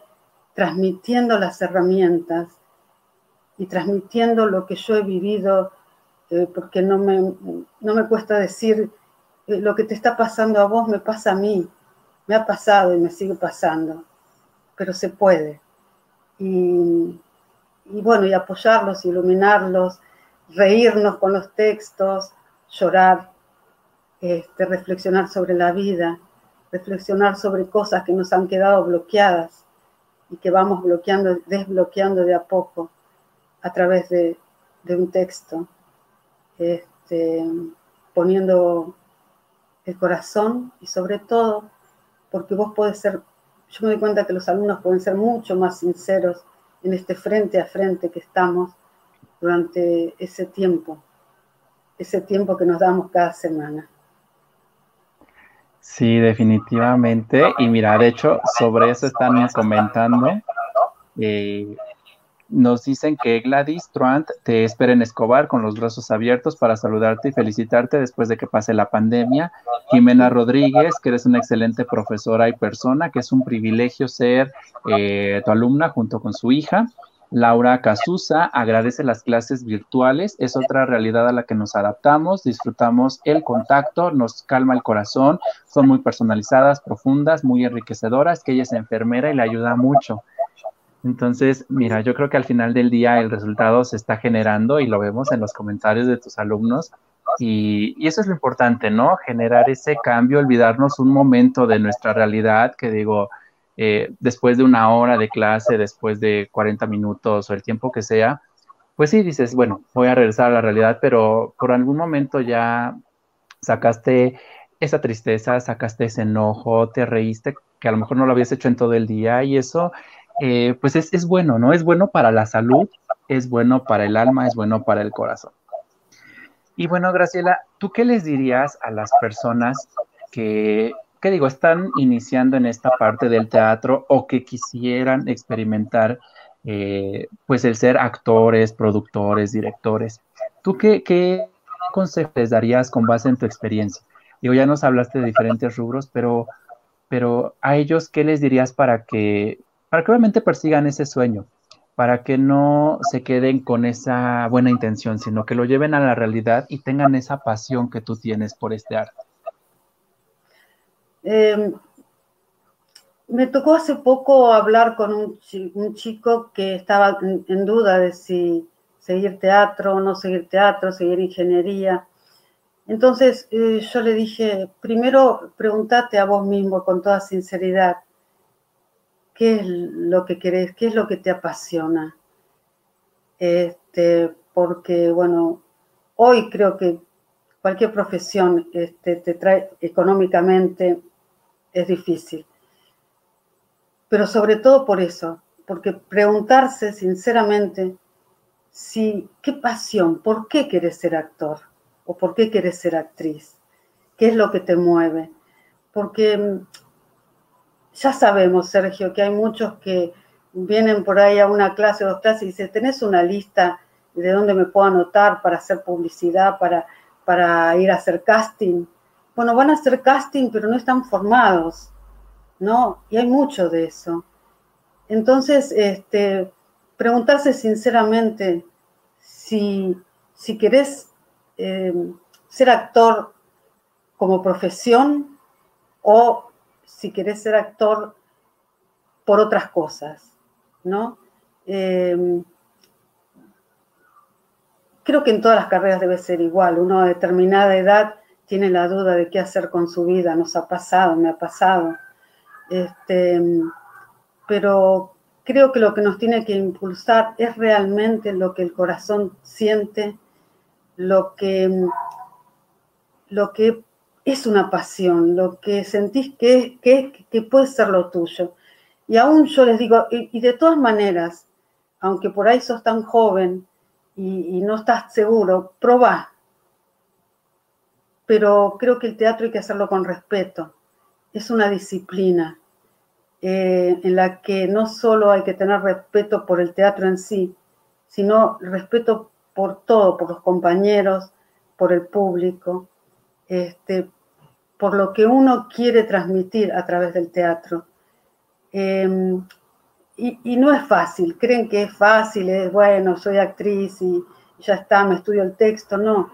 transmitiendo las herramientas y transmitiendo lo que yo he vivido, eh, porque no me, no me cuesta decir, eh, lo que te está pasando a vos me pasa a mí, me ha pasado y me sigue pasando, pero se puede. Y, y bueno, y apoyarlos, iluminarlos, reírnos con los textos, llorar, este, reflexionar sobre la vida, reflexionar sobre cosas que nos han quedado bloqueadas y que vamos bloqueando, desbloqueando de a poco a través de, un texto, este, poniendo el corazón y sobre todo, porque vos podés ser, yo me doy cuenta que los alumnos pueden ser mucho más sinceros en este frente a frente que estamos durante ese tiempo, ese tiempo que nos damos cada semana. Sí, definitivamente. Y mira, de hecho, sobre eso están comentando. Eh, nos dicen que Gladys Truant te espera en Escobar con los brazos abiertos para saludarte y felicitarte después de que pase la pandemia. Jimena Rodríguez, que eres una excelente profesora y persona, que es un privilegio ser eh, tu alumna junto con su hija. Laura Casusa agradece las clases virtuales, es otra realidad a la que nos adaptamos, disfrutamos el contacto, nos calma el corazón, son muy personalizadas, profundas, muy enriquecedoras, que ella es enfermera y le ayuda mucho. Entonces, mira, yo creo que al final del día el resultado se está generando y lo vemos en los comentarios de tus alumnos. Y, y, eso es lo importante, ¿no? Generar ese cambio, olvidarnos un momento de nuestra realidad, que digo, eh, después de una hora de clase, después de 40 minutos o el tiempo que sea, pues sí dices, bueno, voy a regresar a la realidad, pero por algún momento ya sacaste esa tristeza, sacaste ese enojo, te reíste, que a lo mejor no lo habías hecho en todo el día y eso, eh, pues es, es bueno, ¿no? Es bueno para la salud, es bueno para el alma, es bueno para el corazón. Y bueno, Graciela, ¿tú qué les dirías a las personas que ¿qué digo? Están iniciando en esta parte del teatro o que quisieran experimentar, eh, pues el ser actores, productores, directores. ¿Tú qué, qué les darías con base en tu experiencia? Digo, ya nos hablaste de diferentes rubros, pero, pero a ellos, ¿qué les dirías para que, para que obviamente persigan ese sueño? para que no se queden con esa buena intención, sino que lo lleven a la realidad y tengan esa pasión que tú tienes por este arte. Em, me tocó hace poco hablar con un, chico que estaba en, duda de si seguir teatro o no seguir teatro, seguir ingeniería. Entonces eh, yo le dije, primero pregúntate a vos mismo con toda sinceridad, ¿qué es lo que querés? ¿Qué es lo que te apasiona? Este, porque, bueno, hoy creo que cualquier profesión este, te trae económicamente, es difícil. Pero sobre todo por eso, porque preguntarse sinceramente si, qué pasión, por qué quieres ser actor o por qué quieres ser actriz, qué es lo que te mueve. Porque mm, ya sabemos, Sergio, que hay muchos que vienen por ahí a una clase o dos clases y dicen, ¿tenés una lista de dónde me puedo anotar para hacer publicidad, para, para ir a hacer casting? Bueno, van a hacer casting, pero no están formados, ¿no? Y hay mucho de eso. Entonces, este, preguntarse sinceramente si, si querés eh, ser actor como profesión o si querés ser actor por otras cosas, ¿no? Eh, creo que en todas las carreras debe ser igual. Uno a determinada edad tiene la duda de qué hacer con su vida. Nos ha pasado, me ha pasado. Este, pero creo que lo que nos tiene que impulsar es realmente lo que el corazón siente, lo que, lo que es una pasión, lo que sentís que, que, que puede ser lo tuyo. Y aún yo les digo, y, de todas maneras, aunque por ahí sos tan joven y, no estás seguro, probá. Pero creo que el teatro hay que hacerlo con respeto. Es una disciplina eh, en la que no solo hay que tener respeto por el teatro en sí, sino respeto por todo, por los compañeros, por el público, este, por lo que uno quiere transmitir a través del teatro. Em, y, no es fácil, creen que es fácil, es bueno, soy actriz y ya está, me estudio el texto, no,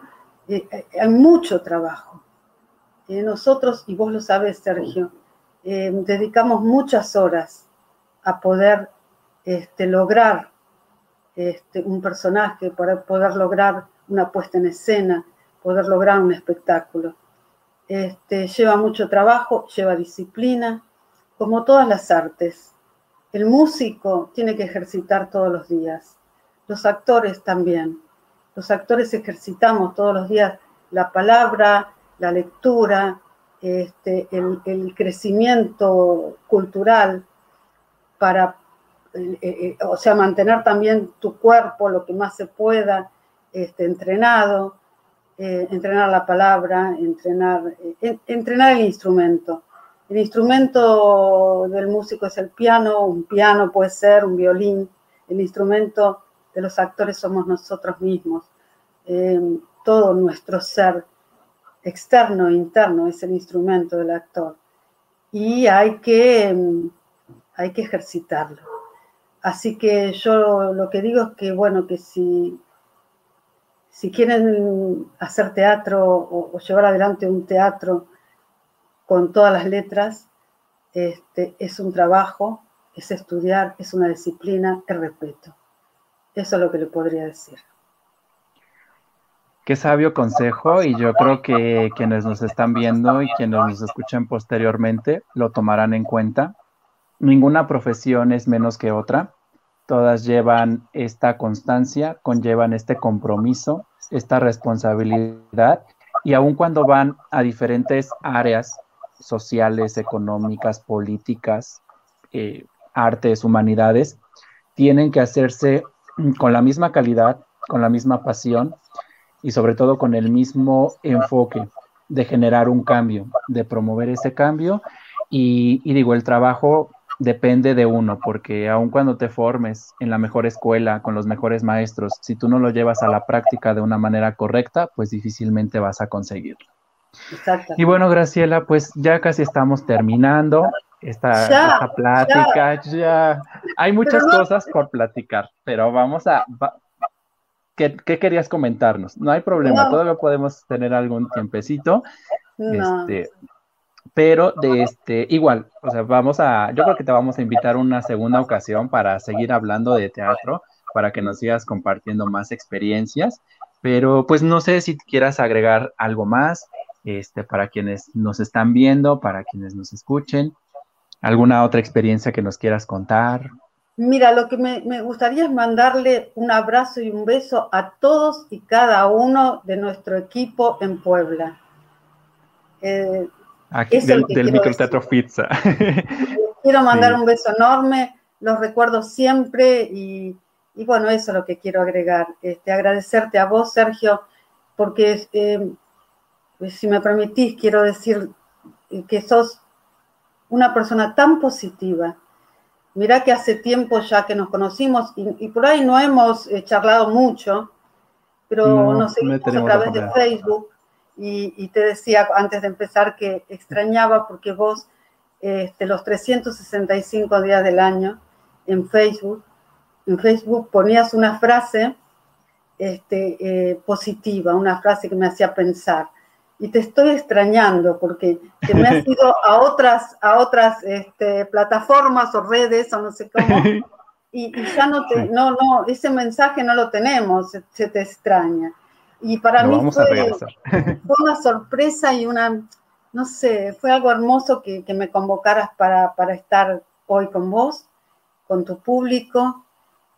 eh, eh, hay mucho trabajo. Eh, nosotros, y vos lo sabes, Sergio, dedicamos muchas horas a poder este, lograr este, un personaje, para poder lograr una puesta en escena, poder lograr un espectáculo. Este, lleva mucho trabajo, lleva disciplina, como todas las artes. El músico tiene que ejercitar todos los días, los actores también. Los actores ejercitamos todos los días la palabra, la lectura, este, el crecimiento cultural para eh, eh, o sea, mantener también tu cuerpo lo que más se pueda este, entrenado, eh, entrenar la palabra, entrenar, entrenar el instrumento. El instrumento del músico es el piano, un piano puede ser, un violín. El instrumento de los actores somos nosotros mismos. todo nuestro ser externo e interno es el instrumento del actor. Y hay que, hay que ejercitarlo. Así que yo lo que digo es que, bueno, que si, si quieren hacer teatro o, llevar adelante un teatro con todas las letras, este, es un trabajo, es estudiar, es una disciplina, es respeto. Eso es lo que le podría decir. Qué sabio consejo y yo creo que quienes nos están viendo y quienes nos escuchan posteriormente lo tomarán en cuenta ninguna profesión es menos que otra. Todas llevan esta constancia, conllevan este compromiso, esta responsabilidad y aun cuando van a diferentes áreas sociales, económicas, políticas, eh, artes, humanidades, tienen que hacerse con la misma calidad, con la misma pasión y sobre todo con el mismo enfoque de generar un cambio, de promover ese cambio. Y, y digo, el trabajo depende de uno, porque aun cuando te formes en la mejor escuela, con los mejores maestros, si tú no lo llevas a la práctica de una manera correcta, pues difícilmente vas a conseguirlo. Y bueno, Graciela, pues ya casi estamos terminando esta, plática. Ya. Hay muchas cosas por platicar, pero vamos a... ¿Qué, querías comentarnos? No hay problema, todavía podemos tener algún tiempecito. Este, pero de este, igual, o sea, vamos a, yo creo que te vamos a invitar una segunda ocasión para seguir hablando de teatro, para que nos sigas compartiendo más experiencias, pero pues no sé si quieras agregar algo más, este, para quienes nos están viendo, para quienes nos escuchen, alguna otra experiencia que nos quieras contar. Mira, lo que me, gustaría es mandarle un abrazo y un beso a todos y cada uno de nuestro equipo en Puebla. Eh, Aquí, del, microteatro Pizza. Quiero mandar un beso enorme, los recuerdo siempre y, bueno, eso es lo que quiero agregar. Este, agradecerte a vos, Sergio, porque eh, si me permitís, quiero decir que sos una persona tan positiva. Mirá que hace tiempo ya que nos conocimos y, por ahí no hemos eh, charlado mucho, pero nos seguimos a través de Facebook y, te decía antes de empezar que extrañaba porque vos este, los 365 días del año en Facebook, en Facebook ponías una frase este, eh, positiva, una frase que me hacía pensar. Y te estoy extrañando porque te me has ido a otras, a otras este, plataformas o redes o no sé cómo. Y, ya no te, no, no, ese mensaje no lo tenemos, se te extraña. Y para mí fue, una sorpresa y una, no sé, fue algo hermoso que, me convocaras para, estar hoy con vos, con tu público,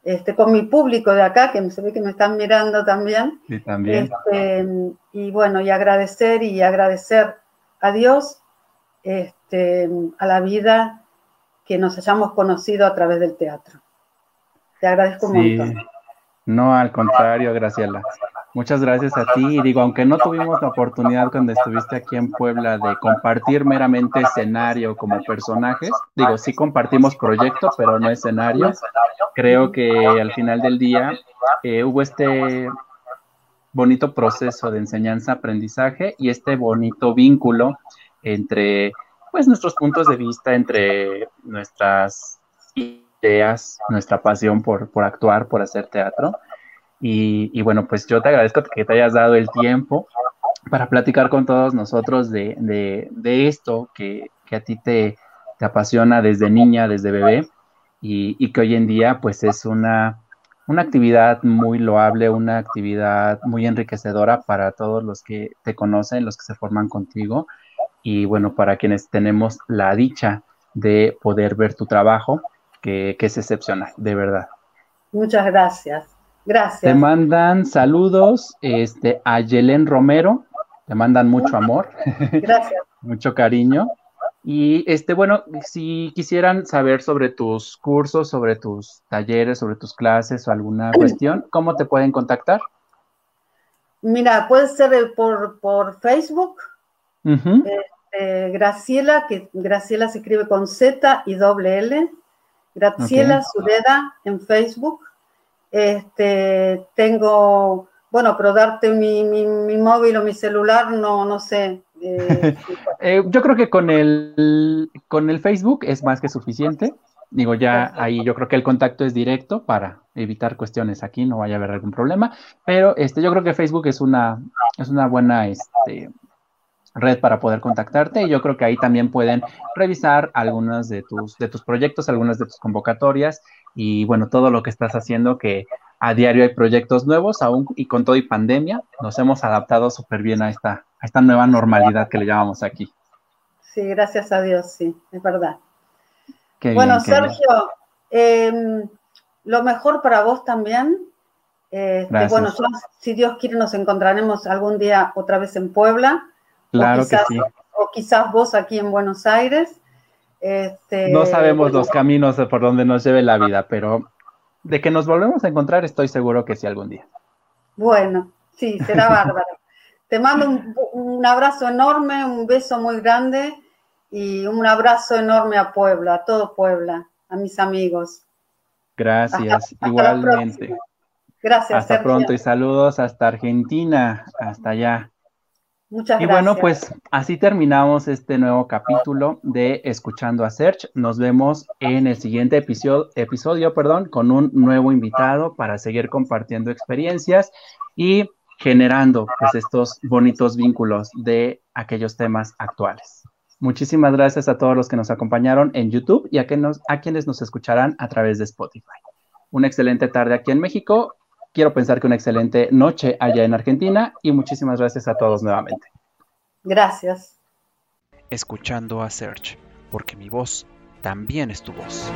este, con mi público de acá, que se ve que me están mirando también. Sí, también. Este, y bueno, y agradecer y agradecer a Dios, este, a la vida que nos hayamos conocido a través del teatro. Te agradezco mucho. No, al contrario, Graciela. Muchas gracias a ti. Y digo, aunque no tuvimos la oportunidad cuando estuviste aquí en Puebla de compartir meramente escenario como personajes, digo, sí compartimos proyecto, pero no escenario. Creo que al final del día eh, hubo este bonito proceso de enseñanza-aprendizaje y este bonito vínculo entre pues nuestros puntos de vista, entre nuestras ideas, nuestra pasión por, por actuar, por hacer teatro y, bueno, pues yo te agradezco que te hayas dado el tiempo para platicar con todos nosotros de, esto que, a ti te, apasiona desde niña, desde bebé, y, que hoy en día pues es una, una actividad muy loable, una actividad muy enriquecedora para todos los que te conocen, los que se forman contigo, y bueno, para quienes tenemos la dicha de poder ver tu trabajo, que, que es excepcional, de verdad. Muchas gracias. Gracias. Te mandan saludos este, a Yelén Romero, te mandan mucho amor. Gracias. mucho cariño. Y este, bueno, si quisieran saber sobre tus cursos, sobre tus talleres, sobre tus clases o alguna cuestión, ¿cómo te pueden contactar? Mira, puede ser por, por Facebook. Este, Graciela, que Graciela se escribe con Z y doble L. Graciela Sureda en Facebook. Este, tengo, bueno, pero darte mi, móvil o mi celular, no, no sé. Eh, eh, yo creo que con el, con el Facebook es más que suficiente. Digo, ya ahí yo creo que el contacto es directo para evitar cuestiones aquí, no vaya a haber algún problema. Pero este, yo creo que Facebook es una, es una buena este, red para poder contactarte y yo creo que ahí también pueden revisar algunas de tus, de tus proyectos, algunas de tus convocatorias y bueno, todo lo que estás haciendo que a diario hay proyectos nuevos aún y con todo y pandemia nos hemos adaptado súper bien a esta, a esta nueva normalidad que le llamamos aquí. Sí, gracias a Dios, sí, es verdad. bueno, Sergio, em, lo mejor para vos también. Este, bueno, si Dios quiere, nos encontraremos algún día otra vez en Puebla Claro que sí. O quizás vos aquí en Buenos Aires. Este, no sabemos los caminos por donde nos lleve la vida, pero de que nos volvemos a encontrar estoy seguro que sí algún día. Bueno, sí, será bárbaro. Te mando un, abrazo enorme, un beso muy grande y un abrazo enorme a Puebla, a todo Puebla, a mis amigos. Gracias, igualmente. Gracias. Hasta pronto y saludos hasta Argentina, hasta allá. Muchas gracias. Y bueno, pues así terminamos este nuevo capítulo de Escuchando a Search. Nos vemos en el siguiente episodio, episodio perdón, con un nuevo invitado para seguir compartiendo experiencias y generando pues estos bonitos vínculos de aquellos temas actuales. Muchísimas gracias a todos los que nos acompañaron en YouTube y a, a quienes nos escucharán a través de Spotify. Una excelente tarde aquí en México. Quiero pensar que una excelente noche allá en Argentina y muchísimas gracias a todos nuevamente. Gracias. Escuchando a Search, porque mi voz también es tu voz.